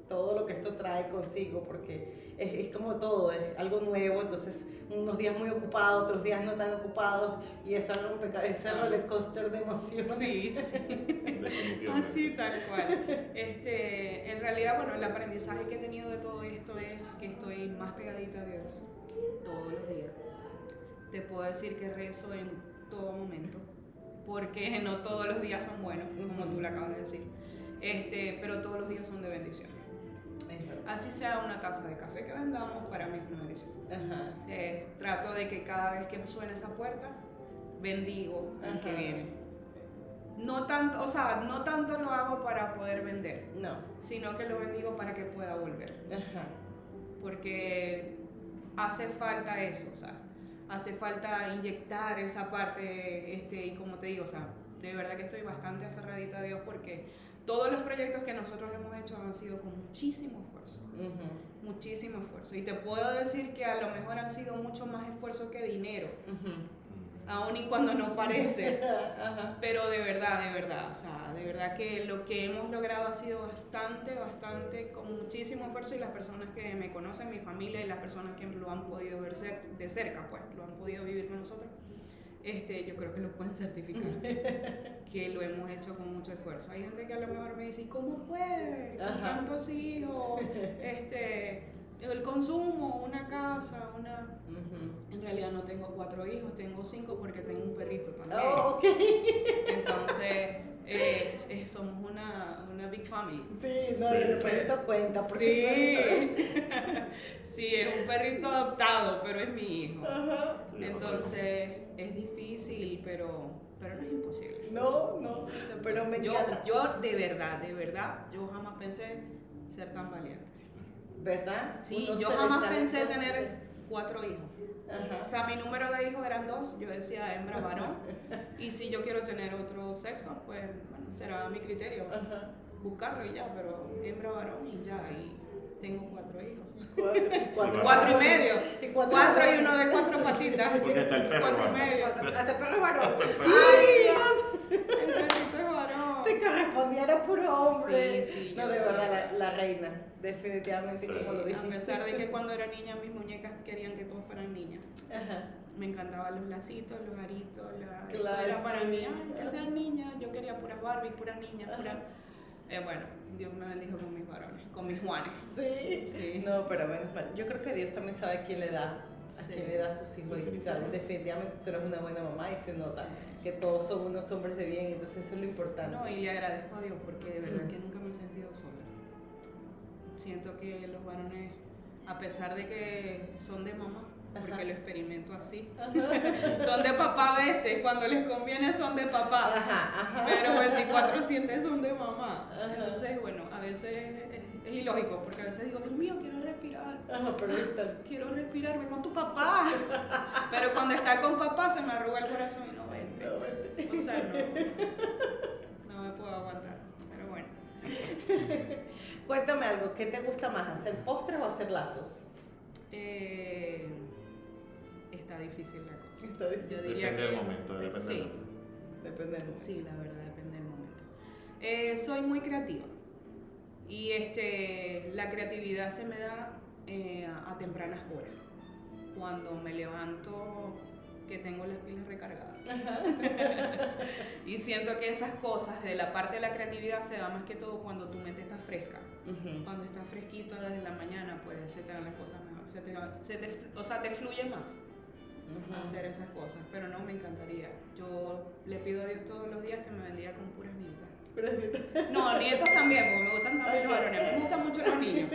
todo lo que esto trae consigo, porque es, es como todo, es algo nuevo, entonces unos días muy ocupados, otros días no tan ocupados, y esa ese roller coaster de emociones. Sí, sí. Así, tal cual. Este, en realidad, bueno, el aprendizaje que he tenido de todo esto es que estoy más pegadita a Dios todos los días. Te puedo decir que rezo en todo momento, porque no todos los días son buenos, como tú le acabas de decir. Este, pero todos los días son de bendición. Así sea una taza de café que vendamos, para mí es una bendición. Ajá. Eh, trato de que cada vez que suene esa puerta, bendigo al que viene. No tanto, o sea, no tanto lo hago para poder vender, No. sino que lo bendigo para que pueda volver. Ajá. Porque hace falta eso, o sea, hace falta inyectar esa parte, este, y como te digo, o sea, de verdad que estoy bastante aferradita a Dios porque todos los proyectos que nosotros hemos hecho han sido con muchísimo esfuerzo. Muchísimo esfuerzo. Y te puedo decir que a lo mejor han sido mucho más esfuerzo que dinero, aun y cuando no parece. Pero de verdad, de verdad, o sea, de verdad que lo que hemos logrado ha sido bastante, bastante, con muchísimo esfuerzo y las personas que me conocen, mi familia y las personas que lo han podido ver de cerca, pues, lo han podido vivir con nosotros, este, yo creo que lo pueden certificar, que lo hemos hecho con mucho esfuerzo. Hay gente que a lo mejor me dice, "¿Y ¿cómo puedes? Con Ajá. tantos hijos, este, el consumo, una casa, una... En realidad no tengo cuatro hijos, tengo cinco porque tengo un perrito también. Oh, ok. Entonces, Eh, eh, somos una, una big family. Sí, no, Sí. el perrito cuenta. Porque Sí. sí, es un perrito adoptado, pero es mi hijo. Ajá. Entonces es difícil, pero, pero no es imposible. No, no, pero me Yo, encanta. yo de verdad, de verdad, yo jamás pensé ser tan valiente. ¿Verdad? Sí, Uno yo jamás pensé cosas tener cuatro hijos. O sea, mi número de hijos eran dos, yo decía hembra, varón. Y si yo quiero tener otro sexo, pues bueno, será mi criterio Ajá. buscarlo y ya, pero hembra, varón y ya, y tengo cuatro hijos. Cuatro, Cuatro y medio. Y cuatro, Cuatro y uno de cuatro patitas. Porque está el perro. Cuatro y varón. medio. Hasta el perro varón. Hasta el perro. ¡Ay, Dios! El perrito es varón. Te correspondiera puro hombre. Sí, sí, no, de verdad, la, la reina. Definitivamente, Sí. como lo A dijiste. pesar de que cuando era niña mis muñecas querían que todos fueran niñas. Ajá. Me encantaban los lacitos, los aritos, la... eso Claro, era para mí, ay, que sean niñas, yo quería puras Barbie, puras niñas, Ajá. puras... Eh, bueno, Dios me bendijo con mis varones, con mis Juanes. Sí. Sí. No, pero menos mal. Yo creo que Dios también sabe a quién le da. A quién le da a sus hijos. Y sabe, definitivamente tú eres una buena mamá y se nota que todos son unos hombres de bien. Entonces, eso es lo importante. No, y le agradezco a Dios porque de verdad que nunca me he sentido sola. Siento que los varones, a pesar de que son de mamá, porque Ajá. lo experimento así, son de papá a veces, cuando les conviene son de papá. Ajá, ajá. Pero 24 siete son de mamá. Entonces, bueno, a veces es, es ilógico, porque a veces digo, Dios mío, quiero respirar. Ajá, pero. Quiero respirarme con tu papá. Pero cuando está con papá se me arruga el corazón y no vente. No, vete. O sea, no. No me puedo aguantar. Pero bueno. Cuéntame algo, ¿qué te gusta más, hacer postres o hacer lazos? Eh, está difícil la cosa. Está difícil. Yo diría Depende que del momento, depende sí. del momento. Depende del momento. Sí, la verdad, depende del momento. Eh, soy muy creativa y este, la creatividad se me da eh, a, tempranas horas. Cuando me levanto, que tengo las pilas recargadas. y siento que esas cosas de la parte de la creatividad se da más que todo cuando tu mente está fresca. Ujú. Cuando estás fresquito desde la mañana, pues se te dan las cosas mejor. Se te, se te- o sea, te fluye más Hacer esas cosas, pero no me encantaría. Yo le pido a Dios todos los días que me bendiga con puras nietas. No, nietos también, porque me gustan también los varones. Me gustan mucho los niños.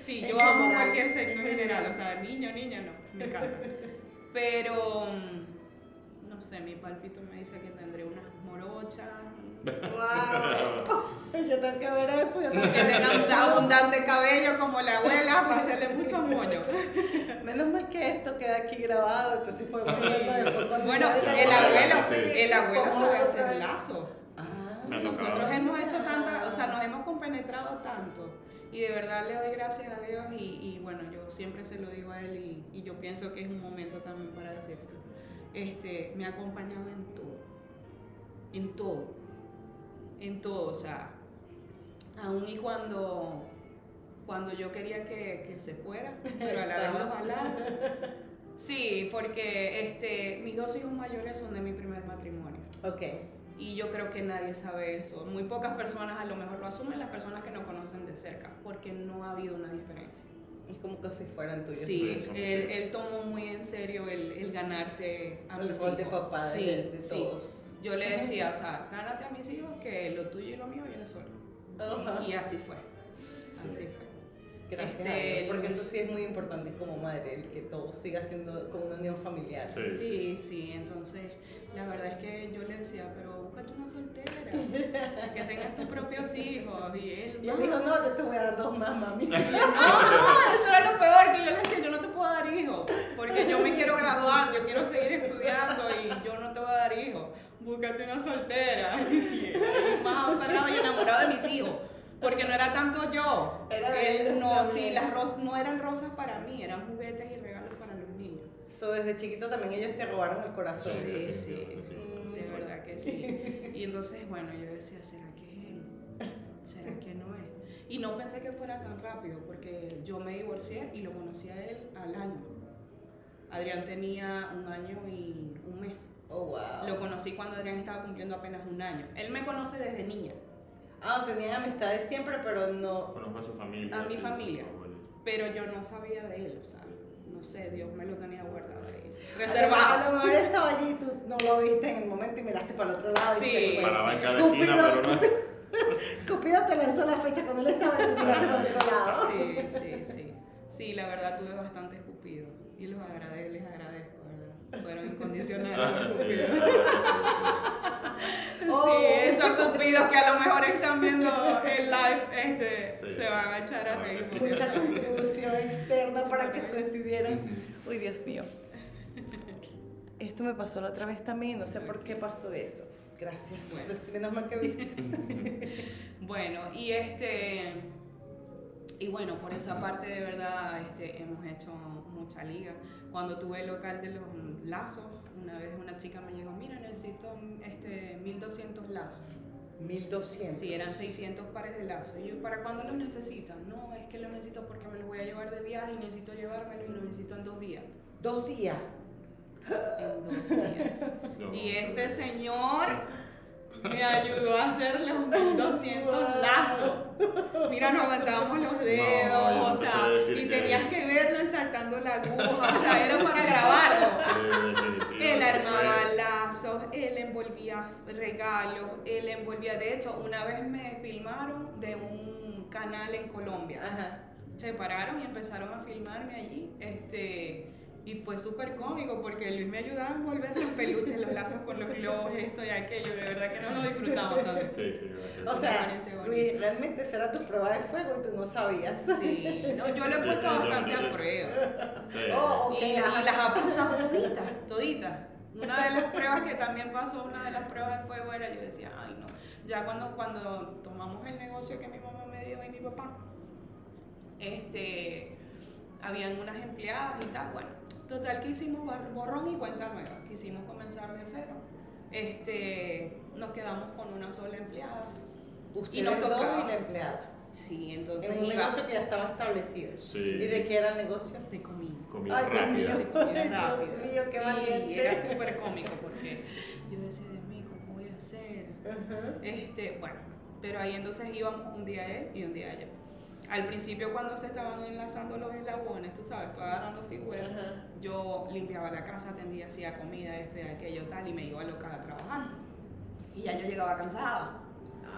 Sí. Yo amo cualquier sexo en general, o sea, niño, niña, no, me encanta. Pero, mm, no sé, mi palpito me dice que tendré unas morochas, Wow. Yo tengo que ver eso. Yo tengo que que tengan un abundante cabello como la abuela para hacerle muchos moños. Menos mal que esto queda aquí grabado, entonces podemos verlo después Bueno, el abuelo, el abuelo ¿Cómo sabe hacer lazo. Ah, Nosotros hemos hecho tanta, o sea, nos hemos compenetrado tanto y de verdad le doy gracias a Dios y, y bueno, yo siempre se lo digo a él y, y yo pienso que es un momento también para decírselo. Este, me ha acompañado en todo, en todo, en todo, o sea, aun y cuando, cuando yo quería que, que se fuera, pero a la vez lo jalaba. Sí, porque este, mis dos hijos mayores son de mi primer matrimonio. ok. Y yo creo que nadie sabe eso. Muy pocas personas a lo mejor lo asumen, las personas que no conocen de cerca, porque no ha habido una diferencia. Es como que si fueran tuyos. Sí, él, tomó muy en serio el, el ganarse a El mis rol de papá de, Sí, de sí. Yo le decía, o sea, gánate a mis hijos que lo tuyo y lo mío viene solo. Y así fue. Así fue. Gracias este, a Dios, porque eso sí es muy importante como madre, el que todo siga siendo como una unión familiar. Sí. Sí, sí, entonces la verdad es que yo le decía, pero búscate una soltera, que tengas tus propios hijos. Y él, Y él dijo, no, yo te voy a dar dos más, mami. No, no, eso era lo peor, que yo le decía, yo no te puedo dar hijos, porque yo me quiero graduar, yo quiero seguir estudiando y yo no te voy a dar hijos. Búscate una soltera. Más aferrado y enamorado de mis hijos, porque no era tanto yo. Era de Él ellos no, también. sí, las ros no eran rosas para mí, eran juguetes y regalos para los niños. So, desde chiquito también ellos te robaron el corazón. Sí, Sí, sí, sí. sí, es verdad que sí. Y entonces, bueno, yo decía, ¿será que es él? ¿Será que no es? Y no pensé que fuera tan rápido, porque yo me divorcié y lo conocí a él al año. Adrián tenía un año y un mes. Oh, wow. Lo conocí cuando Adrián estaba cumpliendo apenas un año. Él me conoce desde niña, Ah, tenían amistades siempre, pero no. Conozco a su familia. A mi sí, familia. pero yo no sabía de él, o sea, no sé, Dios me lo tenía guardado ahí. A Reservado. lo mejor estaba allí y tú no lo viste en el momento y miraste para el otro lado. Sí. y. Paraba en cada Cupido- esquina, pero no. Cupido te lanzó la fecha cuando él estaba y miraste para el otro lado. Sí, sí, sí. Sí, la verdad tuve bastante escupido. Y los agradezco, les agradezco. Fueron incondicionales. Ah, sí, Sí, Oh, esos cupidos que a lo mejor están viendo el live, este, Sí, se sí. van a echar a Ah, reír. Mucha contribución externa para que. Ujú. Uy, Dios mío. Esto me pasó la otra vez también, no sé por qué pasó eso. Gracias, Bueno. bueno. menos mal que viste. Bueno, y este y bueno, por esa parte de verdad este, hemos hecho mucha liga. Cuando tuve el local de los lazos, una vez una chica me llegó, mira, necesito este, 1200 lazos. 1200. Sí, eran 600 pares de lazos. Y yo, ¿para cuándo los necesitan? No, es que los necesito porque me los voy a llevar de viaje y necesito llevármelos y los necesito en dos días. Dos días. En dos días. No, Y este no. señor me ayudó a hacer los 1200 lazos. Mira, no aguantábamos los dedos, No, o sea, y tenías que verlo ensartando la aguja, o sea, era para grabarlo. Él armaba lazos, él envolvía regalos, él envolvía, de hecho, una vez me filmaron de un canal en Colombia Ajá. se pararon y empezaron a filmarme allí. Este, y fue súper cómico porque Luis me ayudaba a envolver los peluches, los lazos con los globos, esto y aquello. De verdad que no lo disfrutamos tanto. Sí, sí, O sea. Luis, realmente esa era tu prueba de fuego y tú no sabías. Sí, no, yo lo he puesto bastante a prueba. Sí. Oh, ok. Y, y las ha pasado toditas, toditas. Una de las pruebas que también pasó, una de las pruebas de fuego era, yo decía, ay no, ya cuando, cuando tomamos el negocio que mi mamá me dio y mi papá, este, habían unas empleadas y tal, bueno, total que hicimos borrón y cuenta nueva, quisimos comenzar de cero, este, nos quedamos con una sola empleada. Ustedes nos dos tocaba. y la empleada. Sí, entonces En un iba negocio que ya estaba establecido. Sí. ¿Y de qué era el negocio? de comida. Comida Ay, Dios rápida. mío. Comida Ay, rápida. Dios mío, qué Sí, valiente. Era súper cómico porque yo decía, Dios mío, ¿cómo voy a hacer? Este, bueno, pero ahí entonces íbamos un día él y un día ella. Al principio cuando se estaban enlazando los eslabones, tú sabes, tú agarrando figuras, Ajá. yo limpiaba la casa, atendía, hacía comida, esto y aquello tal, y me iba al local a trabajar. Y ya yo llegaba cansada.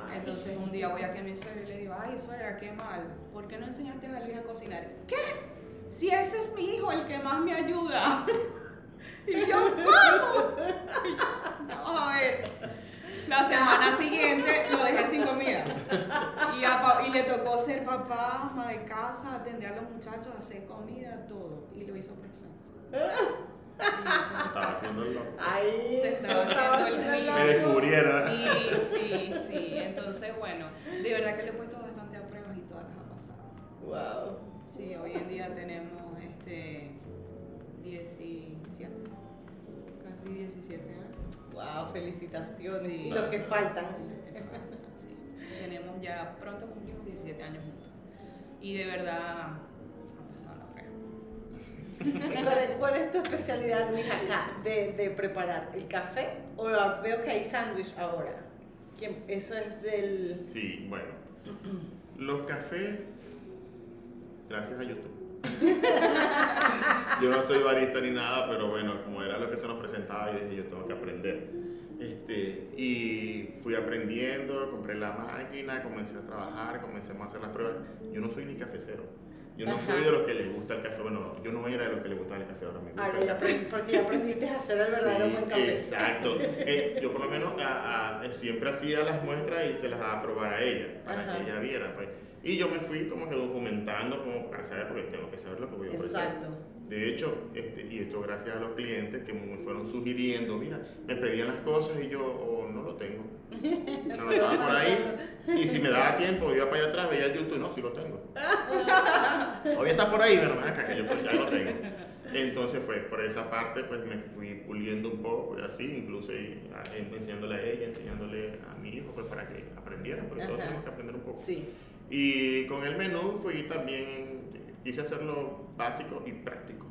Ay. Entonces un día voy aquí a mi suegra y le digo, ay suegra, qué mal, ¿por qué no enseñaste a Luis a cocinar? ¿Qué? Si ese es mi hijo, el que más me ayuda. Y yo, ¿cómo? Vamos a ver. La semana siguiente lo dejé sin comida. Y, a y le tocó ser papá, ama de casa, atender a los muchachos, hacer comida, todo. Y lo hizo perfecto. Y lo hizo Estaba haciendo el loco. Ahí Se estaba haciendo el mío. Me descubriera. Sí, sí, sí. Entonces, bueno, de verdad que le he puesto bastante a pruebas y todas las ha pasado. Wow. Sí, hoy en día tenemos este 17, casi 17 años. Wow, felicitaciones. Sí. Y que faltan. Lo que falta, sí. Tenemos ya, pronto cumplimos 17 años juntos. Y de verdad ha pasado la prueba. ¿Y ¿Cuál es, cuál es tu especialidad, Luis, acá de, de preparar? ¿El café? ¿O veo que hay sándwich ahora? ¿Quién- Eso es del... Sí, bueno. Los cafés, gracias a YouTube. Yo no soy barista ni nada, pero bueno, como era lo que se nos presentaba, yo dije, yo tengo que aprender. Este, y fui aprendiendo, compré la máquina, comencé a trabajar, comencé a hacer las pruebas. Yo no soy ni cafecero. Yo no Ajá. soy de los que les gusta el café. Bueno, yo no era de los que les gustaba el café, ahora me gusta Ah, el ya café. aprendí- porque ya aprendiste a hacer el verdadero Sí, buen café. Exacto. Eh, yo por lo menos a- a- siempre hacía las muestras y se las daba a probar a ella, para Ajá. que ella viera. Pues. Y yo me fui como que documentando como para saber, porque tengo que saber lo que voy a ofrecer. Exacto. De hecho, este, y esto gracias a los clientes que me fueron sugiriendo, mira, me pedían las cosas y yo, oh, no lo tengo. Se lo daba por ahí. Y si me daba tiempo, iba para allá atrás, veía YouTube, no, sí lo tengo. Hoy está por ahí, pero ven acá, que yo pues, ya lo tengo. Entonces fue por esa parte, pues me fui puliendo un poco y así, incluso enseñándole a ella, enseñándole a mi hijo, pues para que aprendieran, porque todos tenemos que aprender un poco. Sí. Y con el menú fui también, quise hacerlo básico y práctico,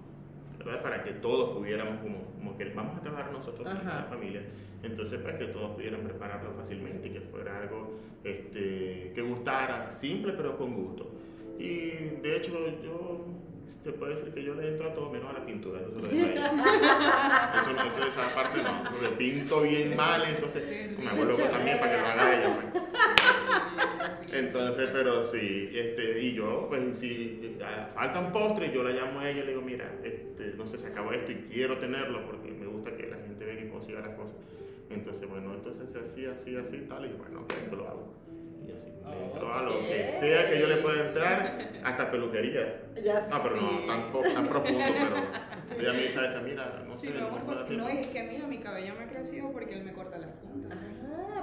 ¿verdad? Para que todos pudiéramos, como, como que vamos a trabajar nosotros en la familia, entonces para que todos pudieran prepararlo fácilmente y que fuera algo este, que gustara, simple pero con gusto. Y de hecho yo te puedo decir que yo le entro a todo menos a la pintura. Eso, lo dejo eso, esa parte no. Porque pinto bien mal, entonces me vuelvo también para que lo haga ella. pues. Entonces, pero sí, este, y yo, pues si ah, faltan postres, yo la llamo a ella y le digo, mira, este, no sé, se acabó esto y quiero tenerlo porque me gusta que la gente venga y consiga las cosas. Entonces, bueno, entonces así, así, así, tal, y bueno, pues lo hago. Y así, le entro a lo que sea que yo le pueda entrar, hasta peluquería. Ya No, pero sí. no tan, tan profundo, pero ella me dice, esa, mira, no sé, Sí, amor, no no, tiempo". es que mira, mi cabello me ha crecido porque él me corta las puntas.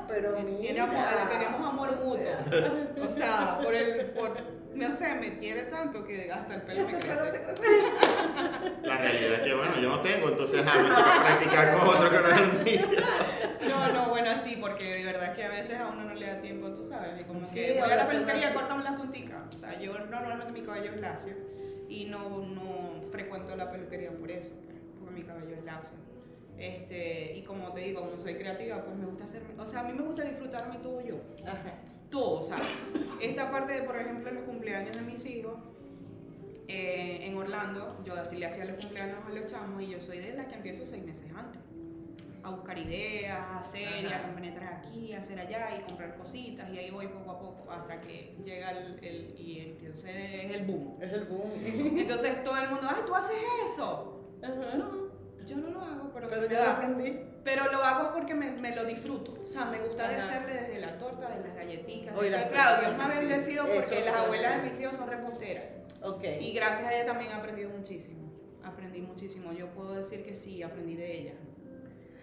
Pero Tiene mira. amor- tenemos amor mutuo. O sea, por el, por, no sé, me quiere tanto que hasta el pelo me crece. La realidad es que, bueno, yo no tengo, entonces a mí practicar con otro que no es el mío. No, no, bueno, sí, porque de verdad que a veces a uno no le da tiempo, tú sabes, y como Sí, que voy a la peluquería, córtame las punticas. O sea, yo normalmente mi cabello es lacio y no, no frecuento la peluquería por eso, pues, porque mi cabello es lacio. Este, y como te digo, como soy creativa, pues me gusta hacerme, o sea, a mí me gusta disfrutarme todo yo. Ajá. todo, o sea, esta parte de, por ejemplo, los cumpleaños de mis hijos, eh, en Orlando, yo así le hacía los cumpleaños a los chamos y yo soy de las que empiezo seis meses antes. A buscar ideas, a hacer y a compenetrar aquí, a hacer allá y comprar cositas y ahí voy poco a poco hasta que llega el, el- y entonces es el boom. Es el boom. Entonces todo el mundo, ay, tú haces eso. Ajá. No, yo no lo hago, pero, Pero ya lo aprendí. Pero lo hago es porque me, me lo disfruto. O sea, me gusta de hacerle desde la torta, de las galletitas. Oye, de- las claro, Dios me ha bendecido porque las abuelas de mis hijos son reposteras. Ok. Y gracias a ella también he aprendido muchísimo. Aprendí muchísimo. Yo puedo decir que sí, aprendí de ella.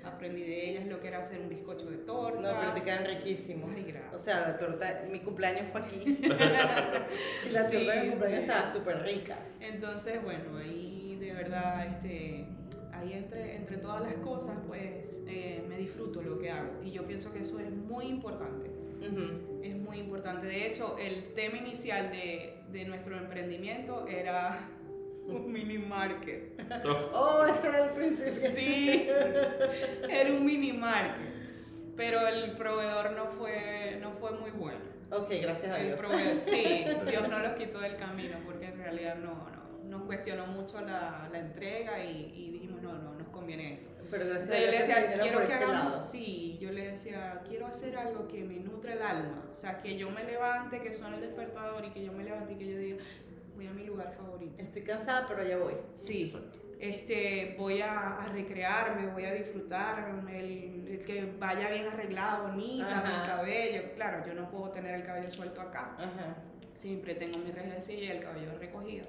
Aprendí de ellas lo que era hacer un bizcocho de torta. No, pero te quedan riquísimos. Ay, gracias. O sea, la torta, mi cumpleaños fue aquí. y la Sí, torta de mi cumpleaños estaba súper rica. Entonces, bueno, ahí de verdad, este, ahí entre, entre todas las cosas, pues eh, me disfruto lo que hago. Y yo pienso que eso es muy importante. Ujú. Es muy importante. De hecho, el tema inicial de, de nuestro emprendimiento era un mini market. Oh, ese era el principio. Sí, era un mini market. Pero el proveedor no fue, no fue muy bueno. Ok, gracias a El Dios. proveedor, sí, Dios no los quitó del camino porque en realidad no, no, nos cuestionó mucho la, la entrega y, y dijimos, no, no, nos conviene esto. Pero gracias Entonces yo le a que se decía, quiero que este hagamos, lado. sí, yo le decía, quiero hacer algo que me nutre el alma, o sea, que yo me levante, que suene el despertador y que yo me levante y que yo diga, voy a mi lugar favorito. Estoy cansada, pero ya voy. Sí, Exacto. este, voy a, a recrearme, voy a disfrutar, el, el que vaya bien arreglado, bonita, Ajá. mi cabello, claro, yo no puedo tener el cabello suelto acá, Ajá. siempre tengo mi rejecilla y el cabello recogido,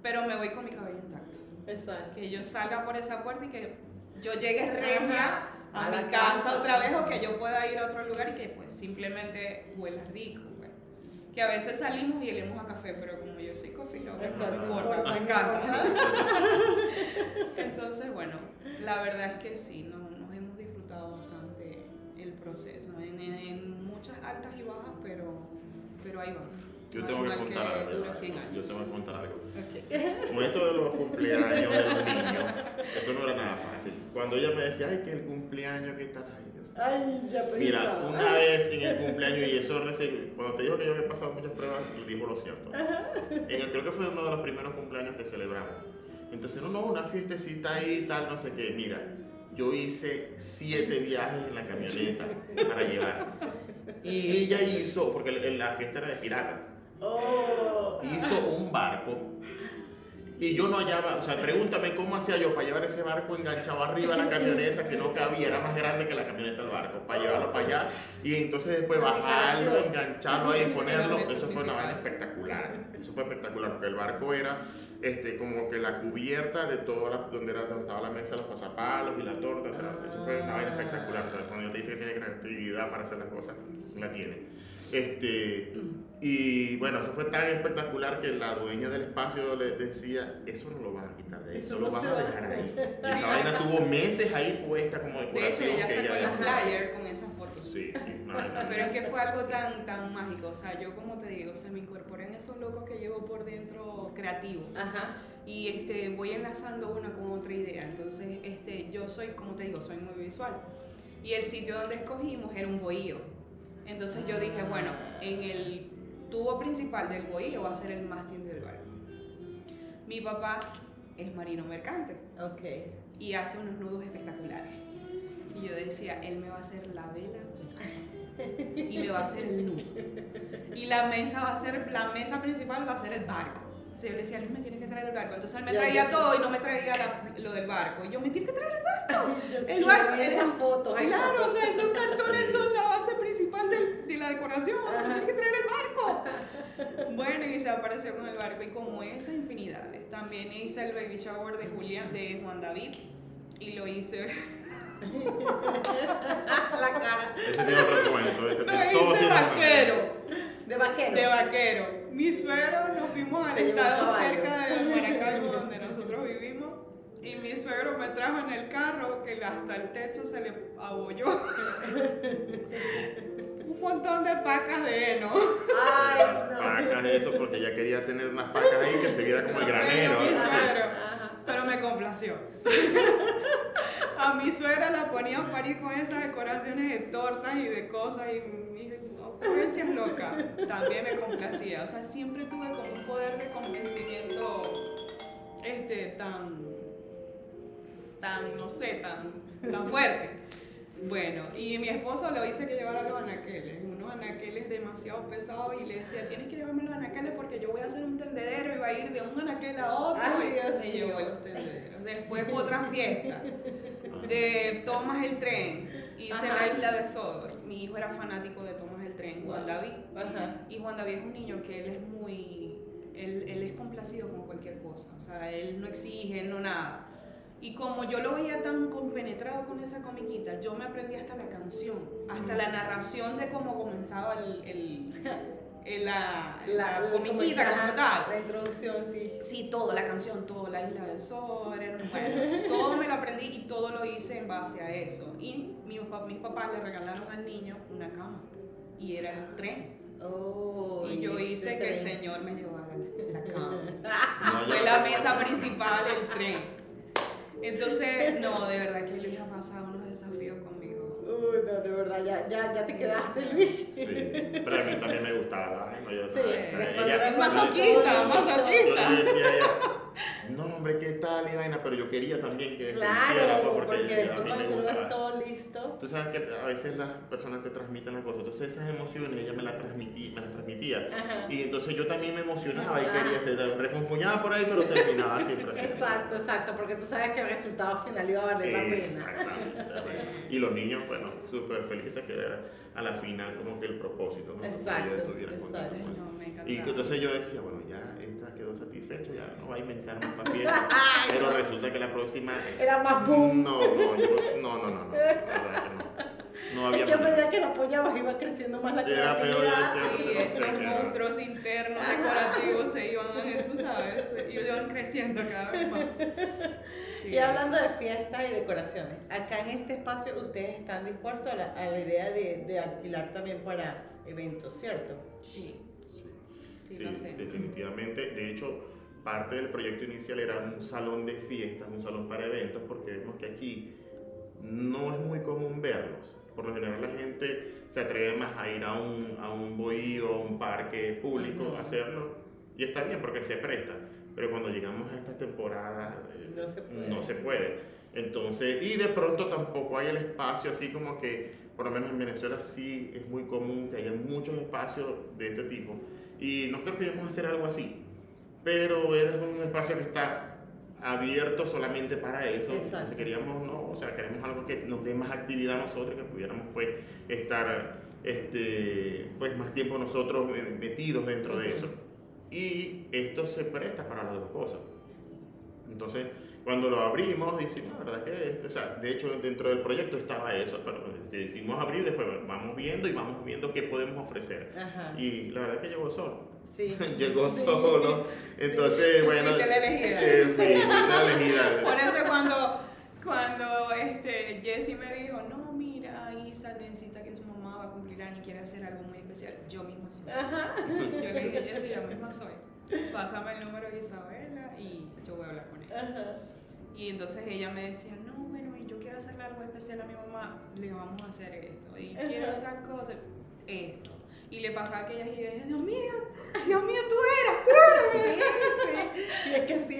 pero me voy con mi cabello intacto. Exacto. que yo salga por esa puerta y que yo llegue regia a, A mi casa casa. otra vez o que yo pueda ir a otro lugar y que pues simplemente huela rico. pues. Que a veces salimos y olemos a café, pero como yo soy coffee lover, no me importa, me encanta. Entonces, bueno, la verdad es que sí, no- nos hemos disfrutado bastante el proceso, en, en- muchas altas y bajas, pero, pero ahí va. Yo tengo que contar algo. dure ya, 100 Yo tengo que contar algo. Ok. Con esto de los cumpleaños de los niños, esto no era nada fácil. Cuando ella me decía, ay, que el cumpleaños que está ahí. Ay, ya pensaba. Mira, una vez en el cumpleaños, y eso recién, cuando te dijo que yo había pasado muchas pruebas, dijo lo cierto. En el, creo que fue uno de los primeros cumpleaños que celebramos. Entonces, no, no, una fiestecita ahí, tal, no sé qué. Mira, yo hice siete viajes en la camioneta para llevar. Y ella hizo, porque la fiesta era de pirata, Oh. hizo un barco. Y yo no hallaba, o sea, pregúntame cómo hacía yo para llevar ese barco enganchado arriba de la camioneta que no cabía, era más grande que la camioneta del barco, para llevarlo para allá y entonces después bajarlo, engancharlo ahí, ponerlo, Eso fue una vaina espectacular, eso fue espectacular porque el barco era este, como que la cubierta de toda la, donde, era, donde estaba la mesa, los pasapalos y la torta, o sea, eso fue una vaina espectacular, o sea, cuando yo te dice que tiene creatividad para hacer las cosas, la tiene. Este, y bueno, eso fue tan espectacular que la dueña del espacio le decía, eso no lo vas a quitar de ahí, Eso eso lo vas a va". dejar ahí. Y esa vaina tuvo meses ahí puesta como De hecho, decoración. ella que sacó ella el dejó. flyer con esas fotos. Sí, sí. Pero es que fue algo tan, tan mágico, o sea, yo como te digo, se me incorporan esos locos que llevo por dentro creativos Ajá. y este, voy enlazando una con otra idea, entonces este, yo soy, como te digo, soy muy visual y el sitio donde escogimos era un bohío, entonces yo dije, bueno, en el tubo principal del bohío va a ser el mástil del barco. Mi papá es marino mercante y hace unos nudos espectaculares. Y yo decía, él me va a hacer la vela y me va a hacer el nudo. Y la mesa va a ser, la mesa principal va a ser el barco. O sea, yo le decía, Luis, me tienes que traer el barco. Entonces él me Ya, traía ya. todo y no me traía la- lo del barco. Y yo, me tienes que traer el barco. El barco, esas fotos. Claro, o sea, esos cartones son la base principal del- de, la decoración. O sea, me tienes que traer el barco. Bueno, y se apareció con el barco. Y como esa infinidades. También hice el baby shower de Julián, de Juan David. Y lo hice. La cara. Ese tiene otro cuento. Ese Lo tiene, todo hice vaquero. De vaquero. De vaquero. Mi suegro nos fuimos al estado cerca de Maracaibo, donde nosotros vivimos. Y mi suegro me trajo en el carro que hasta el techo se le abolló. un montón de pacas de heno. Ay, no. Pacas de eso porque ella quería tener unas pacas ahí que se viera como el granero. Mi así. suegro. Pero me complació. A mi suegra la ponía a parir con esas decoraciones de tortas y de cosas y mis ocurrencias locas. También me complacía. O sea, siempre tuve como un poder de convencimiento este, tan, tan, no sé, tan, tan fuerte. Bueno, y mi esposo lo hice que llevara los anaqueles, unos anaqueles demasiado pesados y le decía, tienes que llevarme los anaqueles porque yo voy a hacer un tendedero y va a ir de un anaquel a otro. Ay, y Dios mío. llevó los tendederos. Después fue otra fiesta de Tomas el Tren, hice Ajá. la isla de Sodor. Mi hijo era fanático de Tomas el Tren, Juan David. Ajá. Y Juan David es un niño que él es muy, él, él es complacido con cualquier cosa, o sea, él no exige, él no nada. Y como yo lo veía tan compenetrado con esa comiquita, yo me aprendí hasta la canción, hasta la narración de cómo comenzaba el, el- el- la, la, La, comiquita como tal. La introducción, sí. Sí, todo, la canción, todo, la isla del sol, bueno, todo me lo aprendí y todo lo hice en base a eso. Y mi papá- mis papás le regalaron al niño una cama y era el tren. Oh, Y yo hice que el. Señor me llevara la cama. No, Fue la mesa principal del tren. Entonces, no, de verdad que Luis ha pasado unos desafíos conmigo. Uy, no, de verdad, ya, ya, ya te quedaste, Luis. Sí, pero a mí también me gustaba. ¿no? Yo, Sí, ella- ver Masoquista, masoquista. Yo le decía a ella, no hombre, qué tal y vaina, pero yo quería también que se hiciera, Claro, pues, porque porque, a mí cuando me tú ves todo listo. Tú sabes que a veces las personas te transmiten las cosas, entonces esas emociones ella me las transmitía, me las transmitía. Ajá. Y entonces yo también me emocionaba y quería hacer, refunfuñaba por ahí, pero terminaba siempre así. Exacto, exacto, porque tú sabes que el resultado final iba a valer la pena. Exactamente. Y los niños, bueno, súper felices que era a la final como que el propósito, ¿no? Que Exacto, ellos estuvieran exacto. No, me. Y que entonces yo decía, bueno, quedó satisfecha, ya no va a inventar más fiesta. Pero resulta que la próxima. Era más boom. No, no, yo, no, no, no, no, la verdad que no. No había Es que a medida que lo apoyabas iba creciendo más la Era peor, creatividad. Sí, no esos sé era. monstruos internos decorativos se iban, tú sabes, se iban creciendo cada vez más. Sí. Y hablando de fiestas y decoraciones, acá en este espacio ustedes están dispuestos a la, a la idea de, de alquilar también para eventos, ¿cierto? Sí, Sí, sí, sí, lo sé. definitivamente. De hecho, parte del proyecto inicial era un salón de fiestas, un salón para eventos, porque vemos que aquí no es muy común verlos. Por lo general la gente se atreve más a ir a un, a un bohío, a un parque público, a hacerlo. Y está bien porque se presta. Pero cuando llegamos a estas temporadas eh, No se puede. no se puede. Entonces, y de pronto tampoco hay el espacio así como que, por lo menos en Venezuela sí es muy común que haya muchos espacios de este tipo. Y nosotros queríamos hacer algo así, pero es un espacio que está abierto solamente para eso. Exacto. Entonces queríamos, no, o sea, queremos algo que nos dé más actividad a nosotros, que pudiéramos pues estar este, pues más tiempo nosotros metidos dentro de eso. Y esto se presta para las dos cosas. Entonces, cuando lo abrimos, decimos, la verdad que, o sea, de hecho dentro del proyecto estaba eso, pero decidimos abrir, después vamos viendo y vamos viendo qué podemos ofrecer. Ajá. Y la verdad que llegó solo. Sí. llegó Sí. solo. Entonces, bueno. fuiste la elegida. eh, sí, fuiste la elegida. Por eso cuando, cuando este, Jessie me dijo, no, mira, Isa necesita que su mamá va a cumplir año y quiere hacer algo muy especial, yo misma soy. Ajá. Yo le dije, Jessie, yo misma soy. Pásame el número de Isabela y yo voy a hablar con ella. Ajá. Y entonces ella me decía, no, bueno, y yo quiero hacerle algo especial a mi mamá, le vamos a hacer esto. Y quiero tal cosa, esto. Y le pasaba aquellas ideas, Dios mío, Dios mío, tú eras, tú eras. Sí, sí. Y es que sí,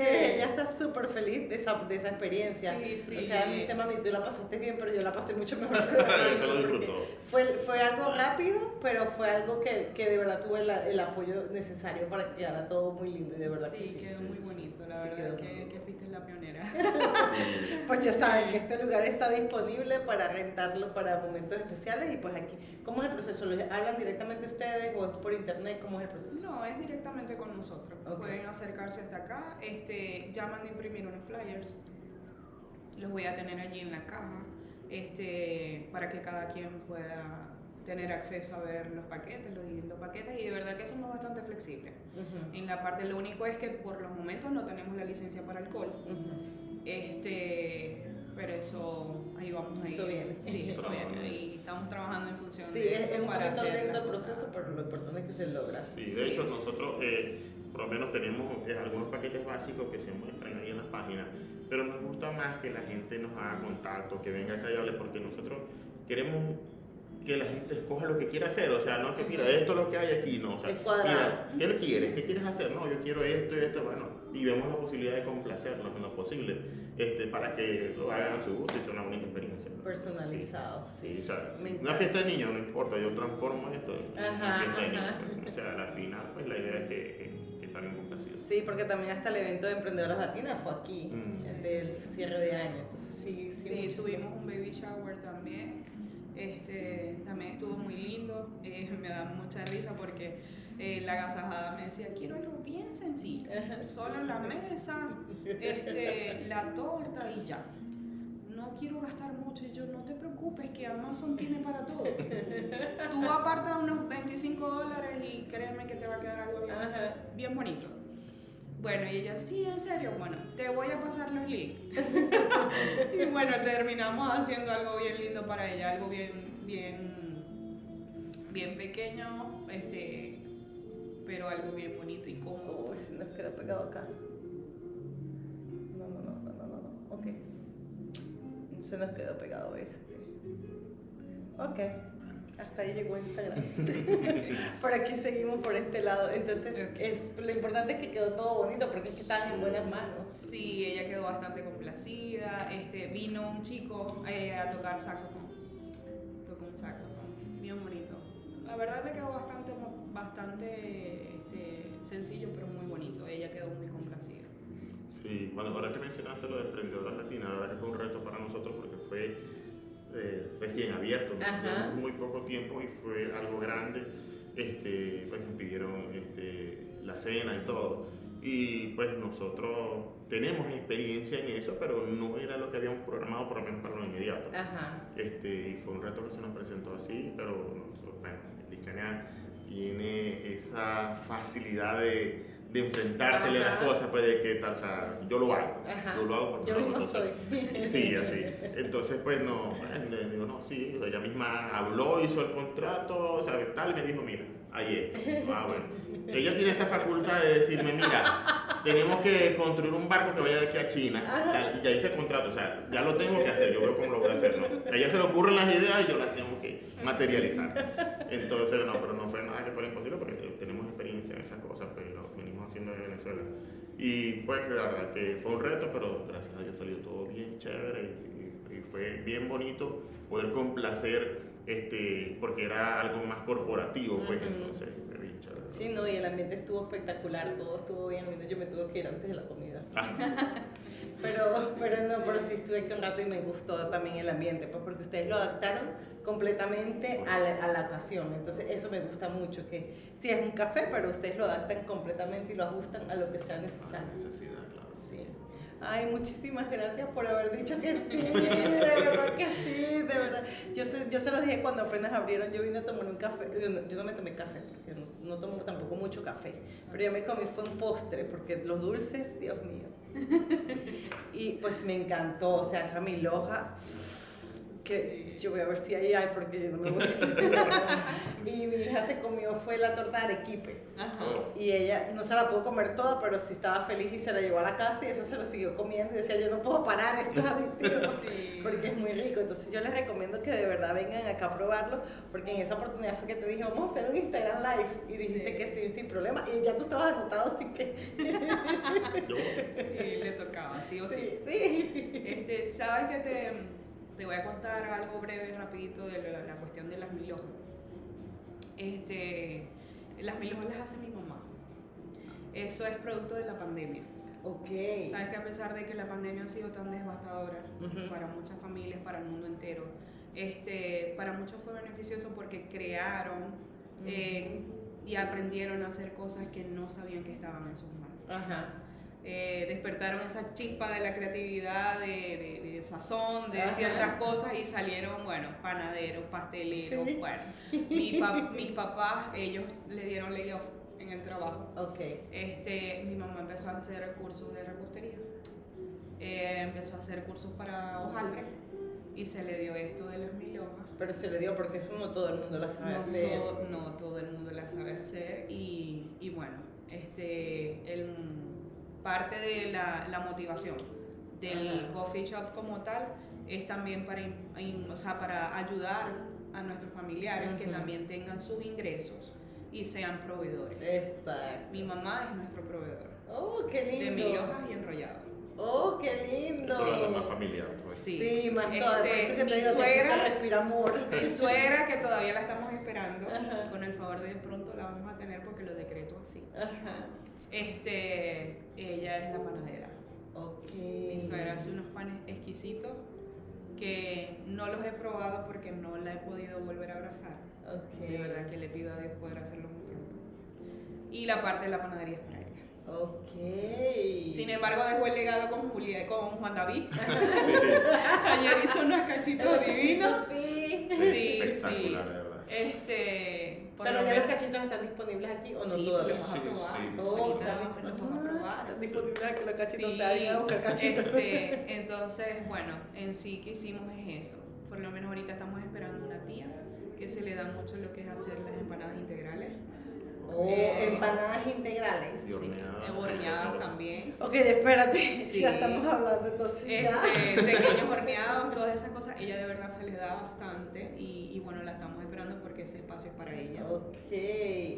súper feliz de esa, de esa experiencia. Sí, sí. O sea, me dice, mami, tú la pasaste bien, pero yo la pasé mucho mejor. Se lo disfrutó. Fue, fue algo rápido, pero fue algo que, que de verdad tuve la- el apoyo necesario para que quedara todo muy lindo y de verdad que Sí, sí. quedó muy bonito, la Sí, verdad quedó que, muy que la pionera. Pues ya saben que este lugar está disponible para rentarlo para momentos especiales y pues aquí, ¿cómo es el proceso? ¿Lo hablan directamente ustedes o es por internet? ¿Cómo es el proceso? No, es directamente con nosotros. Ok. Pueden acercarse hasta acá, este, llaman de imprimir unos flyers. Los voy a tener allí en la caja, este, para que cada quien pueda tener acceso a ver los paquetes, los distintos paquetes, y de verdad que somos bastante flexibles. En la parte, lo único es que por los momentos no tenemos la licencia para alcohol. Este, pero eso, ahí vamos ahí. Eso viene. Sí, eso viene. Y estamos trabajando en función Sí, de es, eso es un para poquito lento el proceso, pero lo importante es que se logra. Sí, de Sí. hecho nosotros eh, por lo menos tenemos eh, algunos paquetes básicos que se muestran ahí en las páginas, pero nos gusta más que la gente nos haga contacto, que venga acá y hable, porque nosotros queremos que la gente escoja lo que quiera hacer, o sea, no que mira, esto es lo que hay aquí, no, o sea, mira, ¿qué le quieres? ¿Qué quieres hacer? No, yo quiero esto y esto, bueno, y vemos la posibilidad de complacerlos en lo posible, este, para que lo hagan a su gusto y sea una bonita experiencia. ¿no? Personalizado, sí. Sí, o sea, una fiesta de niños, no importa, yo transformo esto en Ajá, una fiesta de niños. ajá. pues, O sea, al final, pues la idea es que, que, que salgan complacidos. Sí, porque también hasta el evento de Emprendedoras Latinas fue aquí, Mm. el del cierre de año. Entonces, sí, sí. Sí, tuvimos un baby shower también. Este, también estuvo muy lindo. Eh, me da mucha risa porque eh, la agasajada me decía, quiero algo bien sencillo. Solo la mesa, este, la torta y ya. No quiero gastar mucho. Y yo, no te preocupes, que Amazon tiene para todo. Tú apartas unos 25 dólares y créeme que te va a quedar algo bien bonito. Bueno, y ella, sí, en serio, bueno, te voy a pasar los links. y bueno, terminamos haciendo algo bien lindo para ella, algo bien, bien, bien pequeño, este, pero algo bien bonito y cómodo. Uy, se nos quedó pegado acá. No, no, no, no, no, no, no. Ok. Se nos quedó pegado este. Ok. Hasta ahí llegó Instagram. por aquí seguimos por este lado. Entonces, Ok. es, lo importante es que quedó todo bonito porque es que estaban en buenas manos. Sí, ella quedó bastante complacida. Este, vino un chico eh, a tocar saxofón. Tocó un saxofón, bien bonito. La verdad le quedó bastante, bastante este, sencillo, pero muy bonito. Ella quedó muy complacida. Sí, bueno, ahora que mencionaste lo de Emprendedoras Latinas, la verdad que fue un reto para nosotros porque fue eh, recién abierto, ¿no? Muy poco tiempo y fue algo grande. Este, pues nos pidieron este, la cena y todo. Y pues nosotros tenemos experiencia en eso, pero no era lo que habíamos programado, por lo menos para lo inmediato. Ajá. Este, y fue un reto que se nos presentó así, pero nosotros, bueno, Licania tiene esa facilidad de, de enfrentársele a las Ajá. cosas, pues de que tal, o sea, yo lo hago, Ajá. yo lo hago porque Yo lo hago, misma entonces, soy. Sí, así. Entonces, pues no, le digo, no, sí, ella misma habló, hizo el contrato, o sea, tal, y me dijo, mira, ahí está. Ah, bueno. Ella tiene esa facultad de decirme, mira, tenemos que construir un barco que vaya de aquí a China, tal, y ya hice el contrato, o sea, ya lo tengo que hacer, yo veo cómo lo voy a hacer, ¿no? A ella se le ocurren las ideas y yo las tengo que materializar. Entonces, no, pero no fue nada que fuera imposible porque tenemos experiencia en esas cosas, pues lo venimos haciendo en Venezuela. Y pues la verdad que fue un reto, pero gracias a Dios salió todo bien chévere y, y fue bien bonito poder complacer, este, porque era algo más corporativo, pues entonces bien chévere. Sí, no, y el ambiente estuvo espectacular, todo estuvo bien lindo. Yo me tuve que ir antes de la comida. Ah, Pero, pero no, pero sí estuve aquí un rato y me gustó también el ambiente, pues porque ustedes lo adaptaron completamente a la, a la ocasión. Entonces eso me gusta mucho, que sí es un café, pero ustedes lo adaptan completamente y lo ajustan a lo que sea necesario. necesidad, claro. Sí. Ay, muchísimas gracias por haber dicho que sí, de verdad que sí, de verdad. Yo se, yo se los dije cuando apenas abrieron, yo vine a tomar un café, yo no, yo no me tomé café, porque no, no tomo tampoco mucho café, pero yo me comí fue un postre, porque los dulces, Dios mío. Y pues me encantó, o sea, esa milhoja, que yo voy a ver si ahí hay porque yo no me voy a. Y mi hija se comió fue la torta de arequipe. Ajá. Y ella no se la pudo comer toda, pero sí estaba feliz y se la llevó a la casa y eso se lo siguió comiendo. Y decía, yo no puedo parar, esto es adictivo. Sí. Porque es muy rico. Entonces yo les recomiendo que de verdad vengan acá a probarlo. Porque en esa oportunidad fue que te dije, vamos a hacer un Instagram Live. Y dijiste Sí. que sí, sin problema. Y ya tú estabas anotado, así que. Yo, Sí, le tocaba, sí o sí. Sí, sí. Este, ¿Sabes que te, te voy a contar algo breve, rapidito, de la, la cuestión de las mil hojas? Este, las mil hojas las hace mi mamá. Eso es producto de la pandemia. Ok. Sabes que a pesar de que la pandemia ha sido tan devastadora Ujú. para muchas familias, para el mundo entero, este, para muchos fue beneficioso porque crearon eh, y aprendieron a hacer cosas que no sabían que estaban en sus manos. Ajá. Eh, despertaron esa chispa de la creatividad, de, de- de sazón, de Ajá. ciertas cosas y salieron, bueno, panaderos, pasteleros, Sí. bueno. Mi pa- mis papás, ellos le dieron layoff en el trabajo. Ok. Este, mi mamá empezó a hacer cursos de repostería. Eh, empezó a hacer cursos para hojaldre y se le dio esto de las mil hojas. Pero se le dio porque eso no todo el mundo la sabe No, hacer. so- no todo el mundo la sabe hacer y, y bueno, este, el, parte de la, la motivación del Ajá. coffee shop como tal es también para, o sea, para ayudar a nuestros familiares que también tengan sus ingresos y sean proveedores. Exacto. Mi mamá es nuestro proveedor Oh, qué lindo. de mil hojas y enrollado. Oh, qué lindo. Hace más familiar. pues. Sí. Sí, más Este, todo. Por eso que mi te digo que aquí suegra- respira amor. Mi suegra, que todavía la estamos esperando, Ajá. con el favor de pronto la vamos a tener porque lo decreto así. Ajá. Este, ella es la panadera. Ok. Mi suegra hace unos panes exquisitos que no los he probado porque no la he podido volver a abrazar. Ok. De verdad que le pido a Dios poder hacerlo muy pronto. Y la parte de la panadería es para ella. Ok. Sin embargo, dejó el legado con Julia, con Juan David. Sí, Ayer hizo unos cachitos divinos. Sí. Sí, espectacular, sí. de verdad. Este, Pero ya los cachitos están disponibles aquí o no Sí, todos. los vamos a Sí, probar. sí, Oh, Ahorita están los vamos a probar. Están disponibles aquí los cachitos. Sí, se a buscar cachitos. este, entonces, bueno, en sí que hicimos es eso. Por lo menos ahorita estamos esperando una tía que se le da mucho lo que es hacer las empanadas integrales. Oh, Eh, empanadas integrales. Y Sí, horneadas, también. Ok, espérate. Sí. Ya estamos hablando entonces ya. Este, pequeños horneados, todas esas cosas, ella de verdad se le da bastante y, y bueno, la estamos porque ese espacio es para ella. Ok.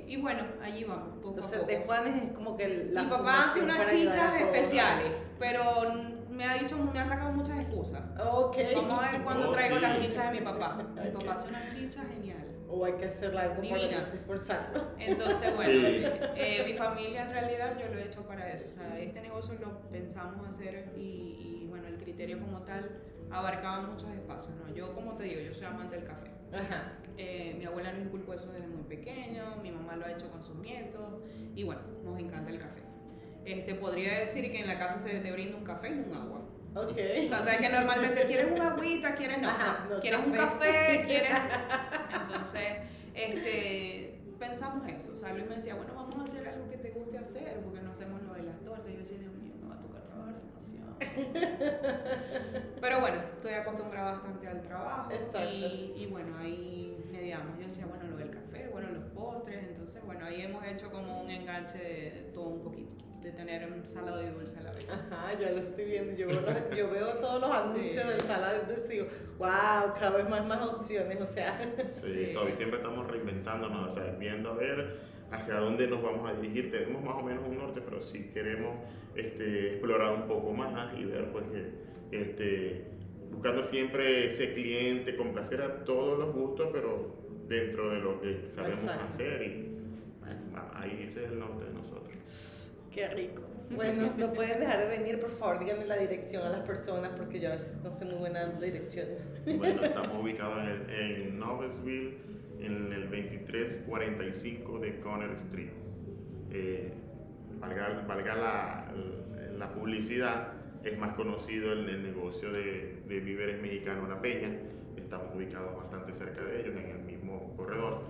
Y bueno, allí vamos, poco a Entonces, poco. de Juanes es como que la Mi papá hace unas para chichas a especiales, pero me ha dicho, me ha sacado muchas excusas. Ok. Vamos a ver cuando Oh, traigo sí. las chichas de mi papá. Mi papá hace unas chichas genial. O hay que hacer algo para Divina. esforzarlo. Entonces, bueno, Sí. eh, mi familia en realidad yo lo he hecho para eso. O sea, este negocio lo pensamos hacer y, y, bueno, el criterio como tal abarcaba muchos espacios. ¿no? Yo, como te digo, yo soy amante del café. Ajá. Eh, mi abuela nos inculcó eso desde muy pequeño, mi mamá lo ha hecho con sus nietos y bueno, nos encanta el café. Este, podría decir que en la casa se te brinda un café y un agua. Ok. O sea, sabes que normalmente quieres una agüita, quieres no, Ajá, no, quieres un café. café, quieres. Entonces, este, pensamos eso. O sea, Luis me decía, bueno, vamos a hacer algo que te guste hacer, porque no hacemos lo de las tortas. Y yo decía, Dios mío, me va a tocar trabajar demasiado. Pero bueno, estoy acostumbrada bastante al trabajo. Exacto. Y, y bueno, ahí mediamos. Yo decía, bueno, lo del café, bueno, los postres. Entonces, bueno, ahí hemos hecho como un enganche de, todo un poquito, de tener un salado y dulce a la vez. Ajá, ya lo estoy viendo. Yo veo, yo veo todos los anuncios Sí. del salado de dulce y digo, wow, cada vez más, más opciones. O sea, Sí, Sí. todavía siempre estamos reinventándonos, o sea, viendo a ver hacia dónde nos vamos a dirigir. Tenemos más o menos un norte, pero sí queremos este, explorar un poco más y ver, pues, que este, buscando siempre ese cliente, complacer a todos los gustos, pero dentro de lo que sabemos Exacto. hacer. Y bueno, ahí ese es el norte de nosotros. qué rico. Bueno, no pueden dejar de venir, por favor, díganme la dirección a las personas porque yo a veces no soy muy buena dando direcciones. Bueno, estamos ubicados en, en Noblesville, en el 2345 de Conner Street. Eh, valga valga la, la publicidad, es más conocido el, el negocio de, de víveres mexicano La Peña. Estamos ubicados bastante cerca de ellos, en el mismo corredor.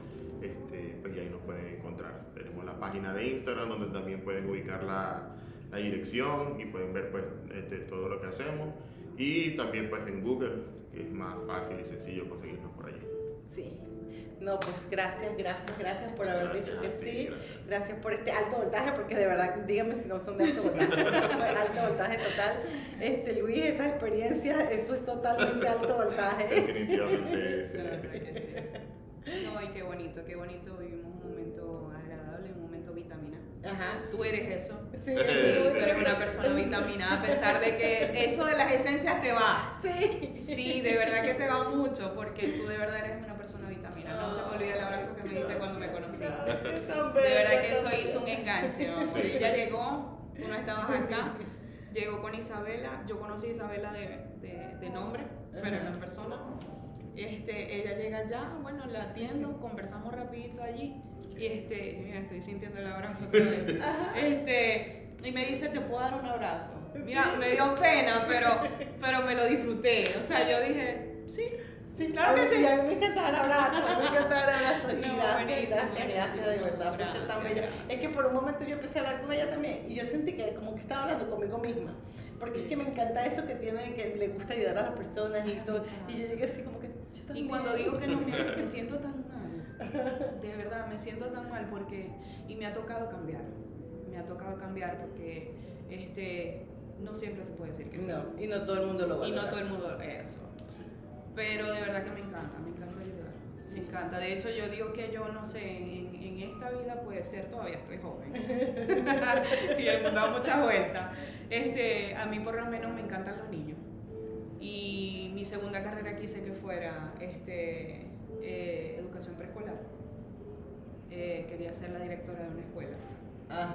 Este, pues y ahí nos pueden encontrar. Tenemos la página de Instagram donde también pueden ubicar la, la dirección y pueden ver pues este, todo lo que hacemos. Y también pues en Google, que es más fácil y sencillo conseguirnos por allí. Sí. No, pues gracias, gracias, gracias por haber Gracias dicho que ti, sí. gracias. Gracias por este alto voltaje, porque de verdad, díganme si no son de alto voltaje. Alto voltaje total. Este, Luis, esa experiencia, eso es totalmente alto voltaje. Definitivamente, sí. No, y qué bonito, qué bonito. Vivimos un momento agradable, un momento vitamina. Ajá. Tú eres eso. Sí, Sí, tú eres una persona vitaminada, a pesar de que eso de las esencias te va. Sí. Sí, de verdad que te va mucho, porque tú de verdad eres una persona vitamina. No se me olvida el abrazo que me diste cuando me conocí. De verdad que eso hizo un enganche. Ella llegó, tú no estabas acá, llegó con Isabela. Yo conocí a Isabela de, de, de nombre, pero no en persona. Este, ella llega allá, bueno, la atiendo, conversamos rapidito allí. Y este, mira, estoy sintiendo el abrazo otra vez. Este, y me dice, ¿te puedo dar un abrazo? Mira, me dio pena, pero, pero me lo disfruté. O sea, yo dije, sí, Sí, Claro que sí. sí. A mí me encanta dar abrazos, me encanta dar abrazos. Y No, gracias, buenísimo, gracias, gracias de verdad por ser tan Gracias, bella. gracias. Es que por un momento yo empecé a hablar con ella también y yo sentí que como que estaba hablando conmigo misma. Porque es que me encanta eso que tiene, que le gusta ayudar a las personas y todo. Y yo llegué así como que, yo Y cuando digo que no me, me siento tan mal, de verdad me siento tan mal porque, y me ha tocado cambiar, me ha tocado cambiar porque este, no siempre se puede decir que sí. No, y no todo el mundo lo y valora. no todo el mundo, eso. Pero de verdad que me encanta, me encanta ayudar, me encanta. De hecho yo digo que yo no sé, en, en esta vida puede ser, todavía estoy joven. y el mundo da muchas vueltas. Este, a mí por lo menos me encantan los niños. Y mi segunda carrera quise que fuera este, eh, educación preescolar. Eh, quería ser la directora de una escuela. Ajá.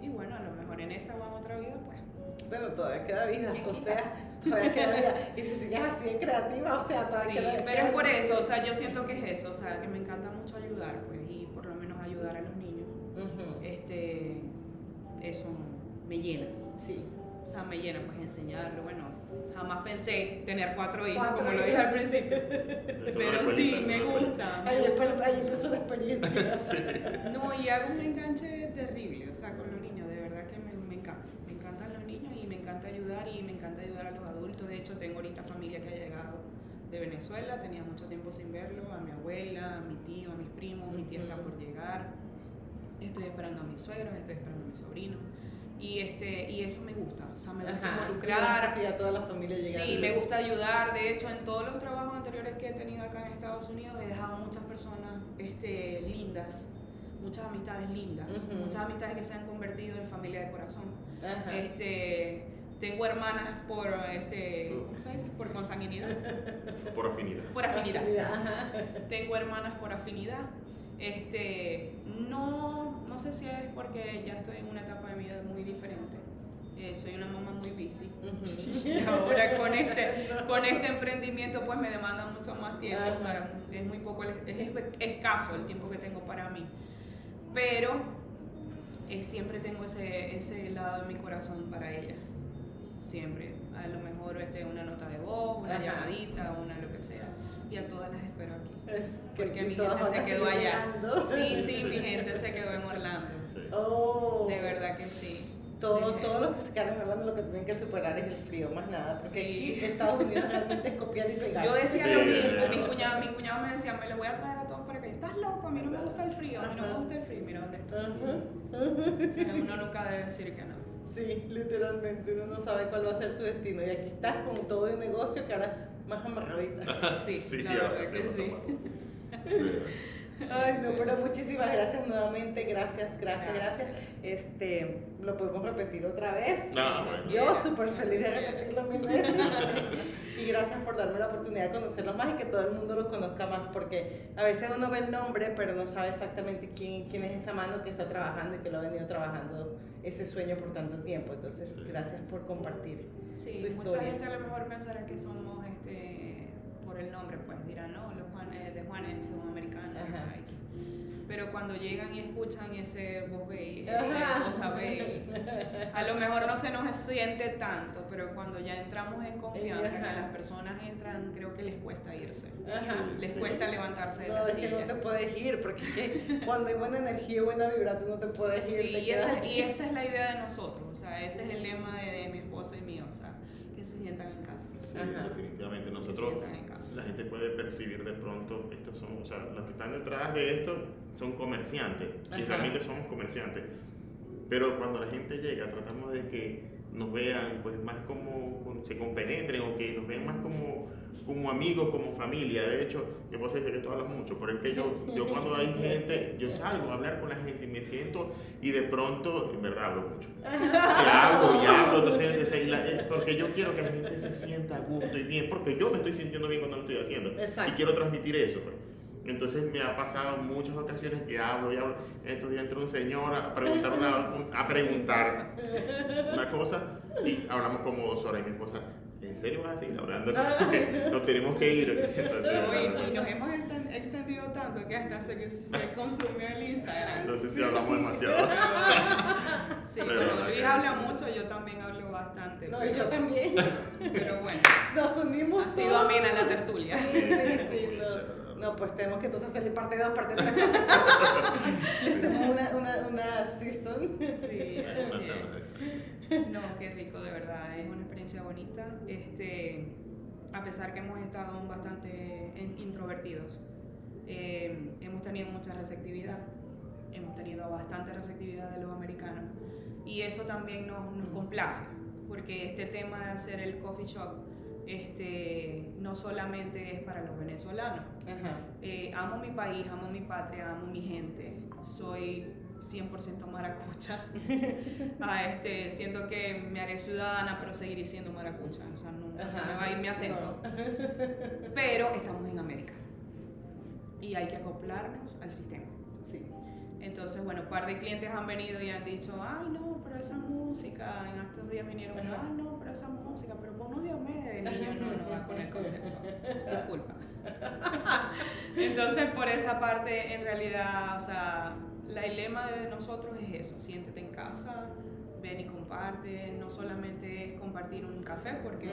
Y bueno, a lo mejor en esta o en otra vida, pues. Bueno, todavía queda vida, ¿Quién o quita? sea, todavía queda vida. Y si sigues así de creativa, o sea, todavía Sí, queda pero es por eso, o sea, yo siento que es eso, o sea, que me encanta mucho ayudar, pues, y por lo menos ayudar a los niños. Este, eso me llena. Sí. O sea, me llena, pues, enseñarlo. Bueno, jamás pensé tener cuatro hijos, Cuatro como lo dije al principio. Pero sí, me gusta. Ahí después, ahí empezó la experiencia. No, y hago un enganche terrible, o sea, con los niños, de verdad que me, me encanta. Me encantan los niños y me encanta ayudar y me encanta ayudar a los adultos. De hecho, tengo ahorita familia que ha llegado de Venezuela, tenía mucho tiempo sin verlo, a mi abuela, a mi tío, a mis primos, mi tía está por llegar. Estoy esperando a mis suegros, estoy esperando a mis sobrinos. Y, este, y eso me gusta, o sea, me gusta Ajá. involucrar, Sí, a toda la familia llegando. Sí, me gusta ayudar. De hecho, en todos los trabajos anteriores que he tenido acá en Estados Unidos he dejado muchas personas este, lindas, muchas amistades lindas, Ujú. muchas amistades que se han convertido en familia de corazón. Ajá. Este, tengo hermanas por, este, ¿cómo se dice? Por consanguinidad, Por afinidad. por afinidad. Ajá. Tengo hermanas por afinidad. Este, no, no sé si es porque ya estoy en una etapa de vida muy diferente. Eh, soy una mamá muy busy. Y ahora con este, con este emprendimiento pues me demanda mucho más tiempo, o sea, es muy poco, el- es escaso el tiempo que tengo para mí. Pero eh, siempre tengo ese, ese lado de mi corazón para ellas, siempre. A lo mejor este, una nota de voz, una Ajá. llamadita, una lo que sea. Y a todas las espero aquí. Es que Porque mi gente se quedó allá. Sí, sí, mi gente se quedó en Orlando. Sí. Oh. De verdad que sí. Todo, todo lo que se quedan en Orlando lo que tienen que superar es el frío, más nada. Porque Sí. aquí Estados Unidos realmente es copiar y pegar. Yo decía Sí, lo mismo, mis cuñados, mis cuñados me decían, me lo voy a traer a todos para que estás loco, a mí no me gusta el frío, a mí no me gusta el frío, mira dónde estoy. Ajá. O sea, uno nunca debe decir que no. Sí, literalmente, uno no sabe cuál va a ser su destino. Y aquí estás con todo un negocio que ahora más amarradita. Sí, la ahora verdad que sí. Ay, no, pero muchísimas gracias nuevamente, gracias, gracias, gracias. Gracias. Este, lo podemos repetir otra vez. No, bueno. Yo súper feliz de repetirlo mil veces. y gracias por darme la oportunidad de conocerlos más y que todo el mundo los conozca más, porque a veces uno ve el nombre, pero no sabe exactamente quién, quién es esa mano que está trabajando y que lo ha venido trabajando ese sueño por tanto tiempo. Entonces, Sí. gracias por compartir. Sí, Su mucha gente a lo mejor pensará que somos este, por el nombre, pues dirán, no, los Juanes de Juanes son americanos, o Ajá. sea, X". Pero cuando llegan y escuchan ese voz bay, ese cosa bay, a lo mejor no se nos siente tanto, pero cuando ya entramos en confianza, que las personas entran, creo que les cuesta irse. Ajá, Les sí. cuesta levantarse de No, la es que silla. no te puedes ir, porque es que cuando hay buena energía y buena vibra, tú no te puedes ir. Sí, te y esa, y esa es la idea de nosotros, o sea, ese es el lema de, de mi esposo y mío, o sea, que se sientan en casa. Sí, Ajá. definitivamente. Nosotros, la gente puede percibir de pronto, estos son, o sea, los que están detrás de esto son comerciantes, y realmente somos comerciantes. Pero cuando la gente llega, tratamos de que nos vean pues más como se compenetren o que nos vean más como, como amigos, como familia. De hecho, yo puedo decir que tú hablas mucho, pero es que yo, yo cuando hay gente, yo salgo a hablar con la gente y me siento y de pronto, en verdad hablo mucho. Y hablo y hablo, entonces, eh, porque yo quiero que la gente se sienta a gusto y bien, porque yo me estoy sintiendo bien cuando lo estoy haciendo. Exacto. Y quiero transmitir eso. pues. Entonces me ha pasado muchas ocasiones que hablo y hablo. Estos días entró un señor a preguntar una, un- a preguntar una cosa y hablamos como dos horas y mi esposa, ¿en serio vas a seguir hablando? Porque nos tenemos que ir. Entonces, No, y, y nos hemos exten- extendido tanto que hasta se, se consumió el Instagram. entonces sí hablamos demasiado. Sí, Pero Luis que- habla mucho, yo también hablo bastante. No, y yo también. Pero bueno, Nos unimos. ha sido amena la tertulia. Sí, sí, sí, no. No, pues tenemos que entonces salir parte 2, parte 3. Le hacemos una, una, una season. Sí, es. No, qué rico, de verdad, es una experiencia bonita. Este, a pesar que hemos estado bastante introvertidos, eh, hemos tenido mucha receptividad, hemos tenido bastante receptividad de los americanos y eso también nos, nos complace, porque este tema de hacer el coffee shop este, no solamente es para los venezolanos, Ajá. eh, amo mi país, amo mi patria, amo mi gente. Soy 100% maracucha. Ah, este, siento que me haré ciudadana, pero seguiré siendo maracucha. O sea, nunca se Ajá. me va a ir mi acento. Pero estamos en América. Y hay que acoplarnos al sistema. Sí. Entonces, bueno, un par de clientes han venido y han dicho, ay, no, pero esa música. En estos días vinieron, Ajá. ay, no, pero esa música, pero ponnos Diomedes. Y yo, no, no va con el concepto. Disculpa. Entonces, por esa parte, en realidad, o sea, la lema de nosotros es eso, siéntete en casa, ven y comparte, no solamente es compartir un café, porque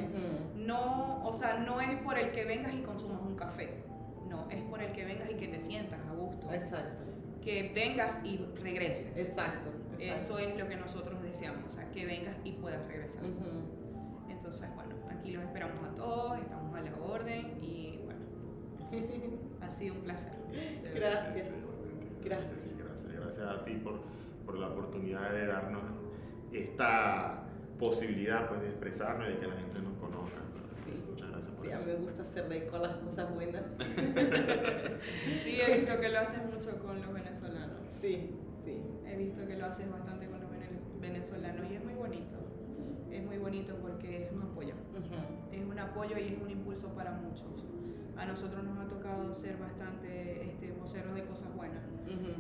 no, o sea, no es por el que vengas y consumas un café, no, es por el que vengas y que te sientas a gusto, Exacto. que vengas y regreses. Exacto. Eso es lo que nosotros deseamos, o sea, que vengas y puedas regresar. Entonces, bueno, aquí los esperamos a todos, estamos a la orden y bueno, ha sido un placer. Gracias. Gracias. Gracias. Gracias a ti por, por la oportunidad de darnos esta posibilidad pues, de expresarnos y de que la gente nos conozca. Sí. Muchas gracias por Sí, a eso. mí me gusta hacerle con las cosas buenas. Sí, he visto que lo haces mucho con los venezolanos. Sí, sí. He visto que lo haces bastante con los vene- venezolanos y es muy bonito. Es muy bonito porque es un apoyo. Ujú. Es un apoyo y es un impulso para muchos. A nosotros nos ha tocado ser bastante este, voceros de cosas buenas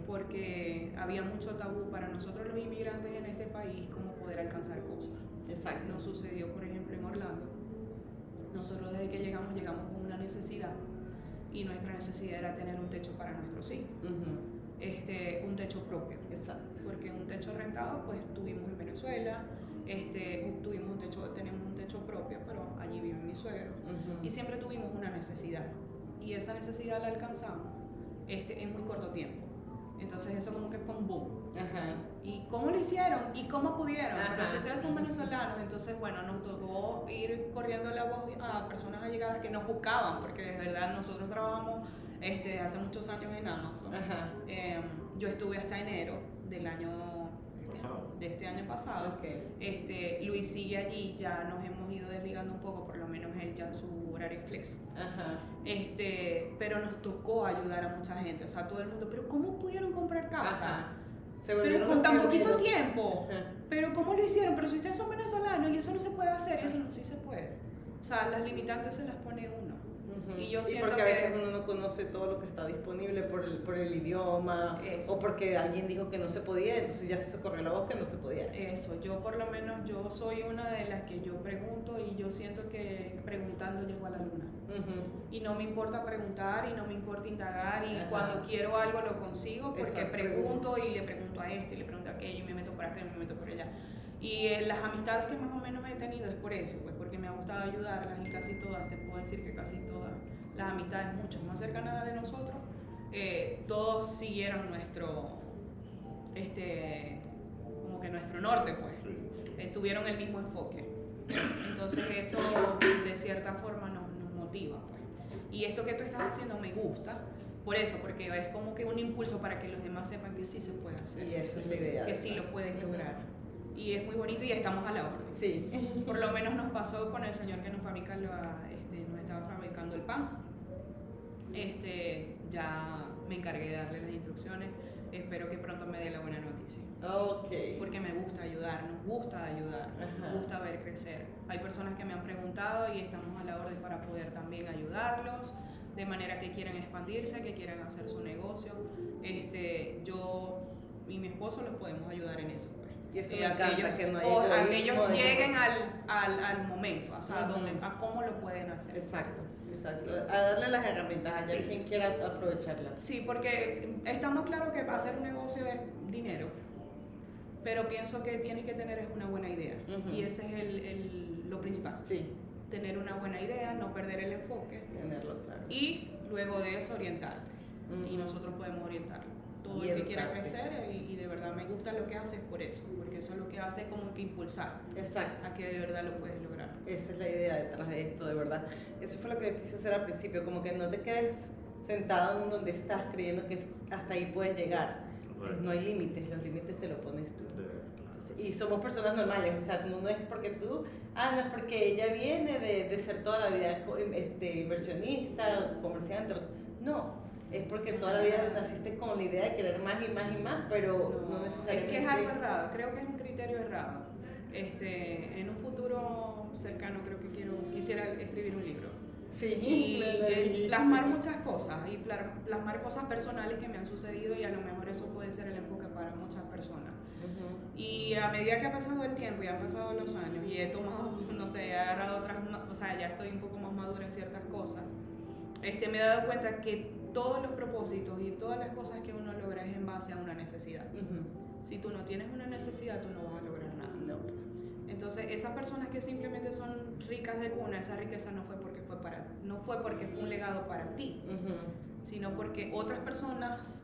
Porque había mucho tabú para nosotros los inmigrantes en este país como poder alcanzar cosas. Exacto. Nos sucedió, por ejemplo, en Orlando. Nosotros desde que llegamos llegamos con una necesidad y nuestra necesidad era tener un techo para nuestros hijos, Ujú. este, un techo propio, Exacto. porque un techo rentado pues tuvimos en Venezuela, este, tuvimos un techo, tenemos un techo propio, pero allí viven mis suegros Ujú. y siempre tuvimos una necesidad y esa necesidad la alcanzamos este, en muy corto tiempo. Entonces eso como que fue un boom. Ajá. ¿Y cómo lo hicieron? ¿Y cómo pudieron? Ajá. ustedes son venezolanos, entonces, bueno, nos tocó ir corriendo la voz a personas allegadas que nos buscaban, porque de verdad nosotros trabajamos este, hace muchos años en Amazon. Ajá. Em, yo estuve hasta enero del año Pasado. de este año pasado. Ok. Este, Luis sigue allí, ya nos hemos ido desligando un poco, por lo menos él ya su horario flex. Ajá. Este, pero nos tocó ayudar a mucha gente, o sea, todo el mundo, pero ¿cómo pudieron comprar casa? Ajá. Pero con tan poquito tiempo. Ajá. Pero ¿cómo lo hicieron? Pero si ustedes son venezolanos y eso no se puede hacer, y eso no, sí se puede. O sea, las limitantes se las pone uno. Ujú. Y yo siento porque a que- veces uno no conoce todo lo que está disponible por el, por el idioma Eso. o porque alguien dijo que no se podía, entonces ya se corrió la voz que no se podía. Eso, yo por lo menos, yo soy una de las que yo pregunto y yo siento que preguntando llego a la luna. Ujú. Y no me importa preguntar y no me importa indagar y Ajá. cuando quiero algo lo consigo porque Exacto. pregunto y le pregunto a este y le pregunto a aquello y me meto por acá y me meto por allá. Y eh, las amistades que más o menos he tenido es por eso, pues gustado ayudarlas y casi todas, te puedo decir que casi todas las amistades mucho más cercanas de nosotros, eh, todos siguieron nuestro, este, como que nuestro norte, pues, eh, tuvieron el mismo enfoque. Entonces eso de cierta forma nos, nos motiva, pues. Y esto que tú estás haciendo me gusta, por eso, porque es como que un impulso para que los demás sepan que sí se puede hacer. Y eso es la idea. Que sí lo puedes lograr. Y es muy bonito y estamos a la orden. Sí. Por lo menos nos pasó con el señor que nos fabrica, la- este, nos estaba fabricando el pan. Este, ya me encargué de darle las instrucciones. Espero que pronto me dé la buena noticia. Ok. Porque me gusta ayudar, nos gusta ayudar, Ajá. nos gusta ver crecer. Hay personas que me han preguntado y estamos a la orden para poder también ayudarlos, de manera que quieran expandirse, que quieran hacer su negocio. Este, yo y mi esposo los podemos ayudar en eso. Y eso Y me encanta, que no hay o- a egoísmo que ellos lleguen al, al, al momento, o sea, donde, a cómo lo pueden hacer. Exacto, exacto. A darle las herramientas a Sí. quien quiera aprovecharlas. Sí, porque estamos claros que hacer un negocio es dinero, pero pienso que tienes que tener es una buena idea. Y ese es el, el- lo principal. Sí, Tener una buena idea, no perder el enfoque tenerlo claro. y luego de eso orientarte. Y nosotros podemos orientarlo. Todo Y el que quiera crecer y, y de verdad me gusta lo que haces por eso, porque eso es lo que hace como que impulsar Exacto. a que de verdad lo puedes lograr. Esa es la idea detrás de esto, de verdad. Eso fue lo que yo quise hacer al principio, como que no te quedes sentado en donde estás creyendo que hasta ahí puedes llegar. No hay límites, los límites te lo pones tú. De- Y somos personas normales, o sea, no, no es porque tú, ah, no es porque ella viene de, de ser toda la vida este, inversionista, comerciante, no, es porque toda la vida naciste con la idea de querer más y más y más, pero no, No, necesariamente. Es que es algo errado, creo que es un criterio errado. Este, en un futuro cercano creo que quiero, quisiera escribir un libro Sí, y plasmar muchas cosas y pla- plasmar cosas personales que me han sucedido y a lo mejor eso puede ser el enfoque para muchas personas. Ujú. Y a medida que ha pasado el tiempo y han pasado los años y he tomado, no sé, he agarrado otras, o sea, ya estoy un poco más madura en ciertas cosas, este, me he dado cuenta que todos los propósitos y todas las cosas que uno logra es en base a una necesidad. Ujú. Si tú no tienes una necesidad, tú no vas a lograr nada. No. Entonces, esas personas que simplemente son ricas de cuna, esa riqueza no fue porque fue para, no fue porque fue un legado para ti, Ujú. sino porque otras personas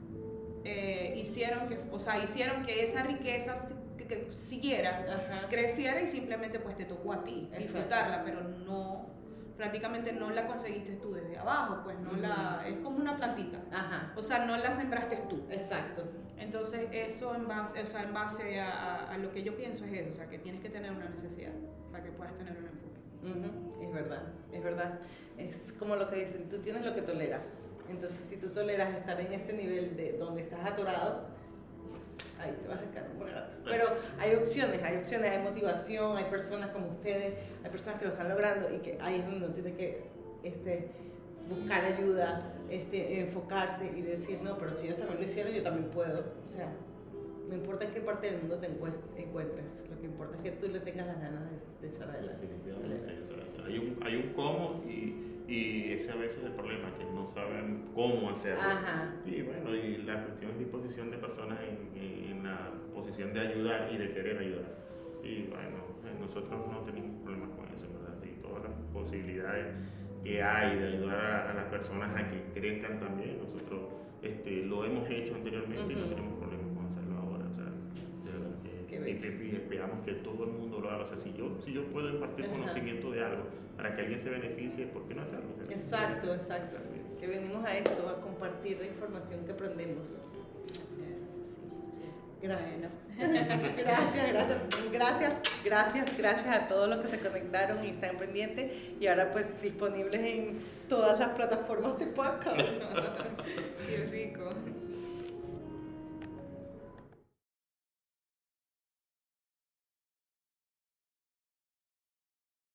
eh, hicieron que, o sea, hicieron que esa riqueza que, que siguiera, Ajá. creciera y simplemente pues te tocó a ti Exacto. disfrutarla, pero no, prácticamente no la conseguiste tú desde abajo, pues no la, es como una plantita, Ajá. o sea, no la sembraste tú. Exacto. Entonces, eso en base, o sea, en base a, a- a lo que yo pienso es eso, o sea, que tienes que tener una necesidad para que puedas tener un enfoque. Es verdad, es verdad. Es como lo que dicen, tú tienes lo que toleras. Entonces, si tú toleras estar en ese nivel de donde estás atorado, ahí te vas a quedar un buen rato. Pero hay opciones, hay opciones, hay motivación, hay personas como ustedes, hay personas que lo están logrando y que ahí es donde uno tiene que este, buscar ayuda, este, enfocarse y decir, no, pero si ellos también lo hicieron, yo también puedo. O sea, no importa en qué parte del mundo te encuentres, lo que importa es que tú le tengas las ganas de, de echar adelante. Definitivamente, hay un, hay un cómo y, y ese a veces es el problema, que no saben cómo hacerlo. Ajá. Y bueno, y la cuestión es disposición de personas en, en- la posición de ayudar y de querer ayudar. Y bueno, eh, nosotros no tenemos problemas con eso, ¿verdad? Sí, todas las posibilidades que hay de ayudar a, a las personas a que crezcan también, nosotros este, lo hemos hecho anteriormente y no tenemos problemas y, esperamos que todo el mundo lo haga. O sea, si yo, si yo puedo impartir Ajá. conocimiento de algo para que alguien se beneficie, ¿por qué no hacerlo? Exacto, exacto. Que venimos a eso, a compartir la información que aprendemos. Gracias. Gracias, gracias, gracias, gracias, gracias a todos los que se conectaron y están pendientes y ahora pues disponibles en todas las plataformas de podcast. Qué rico.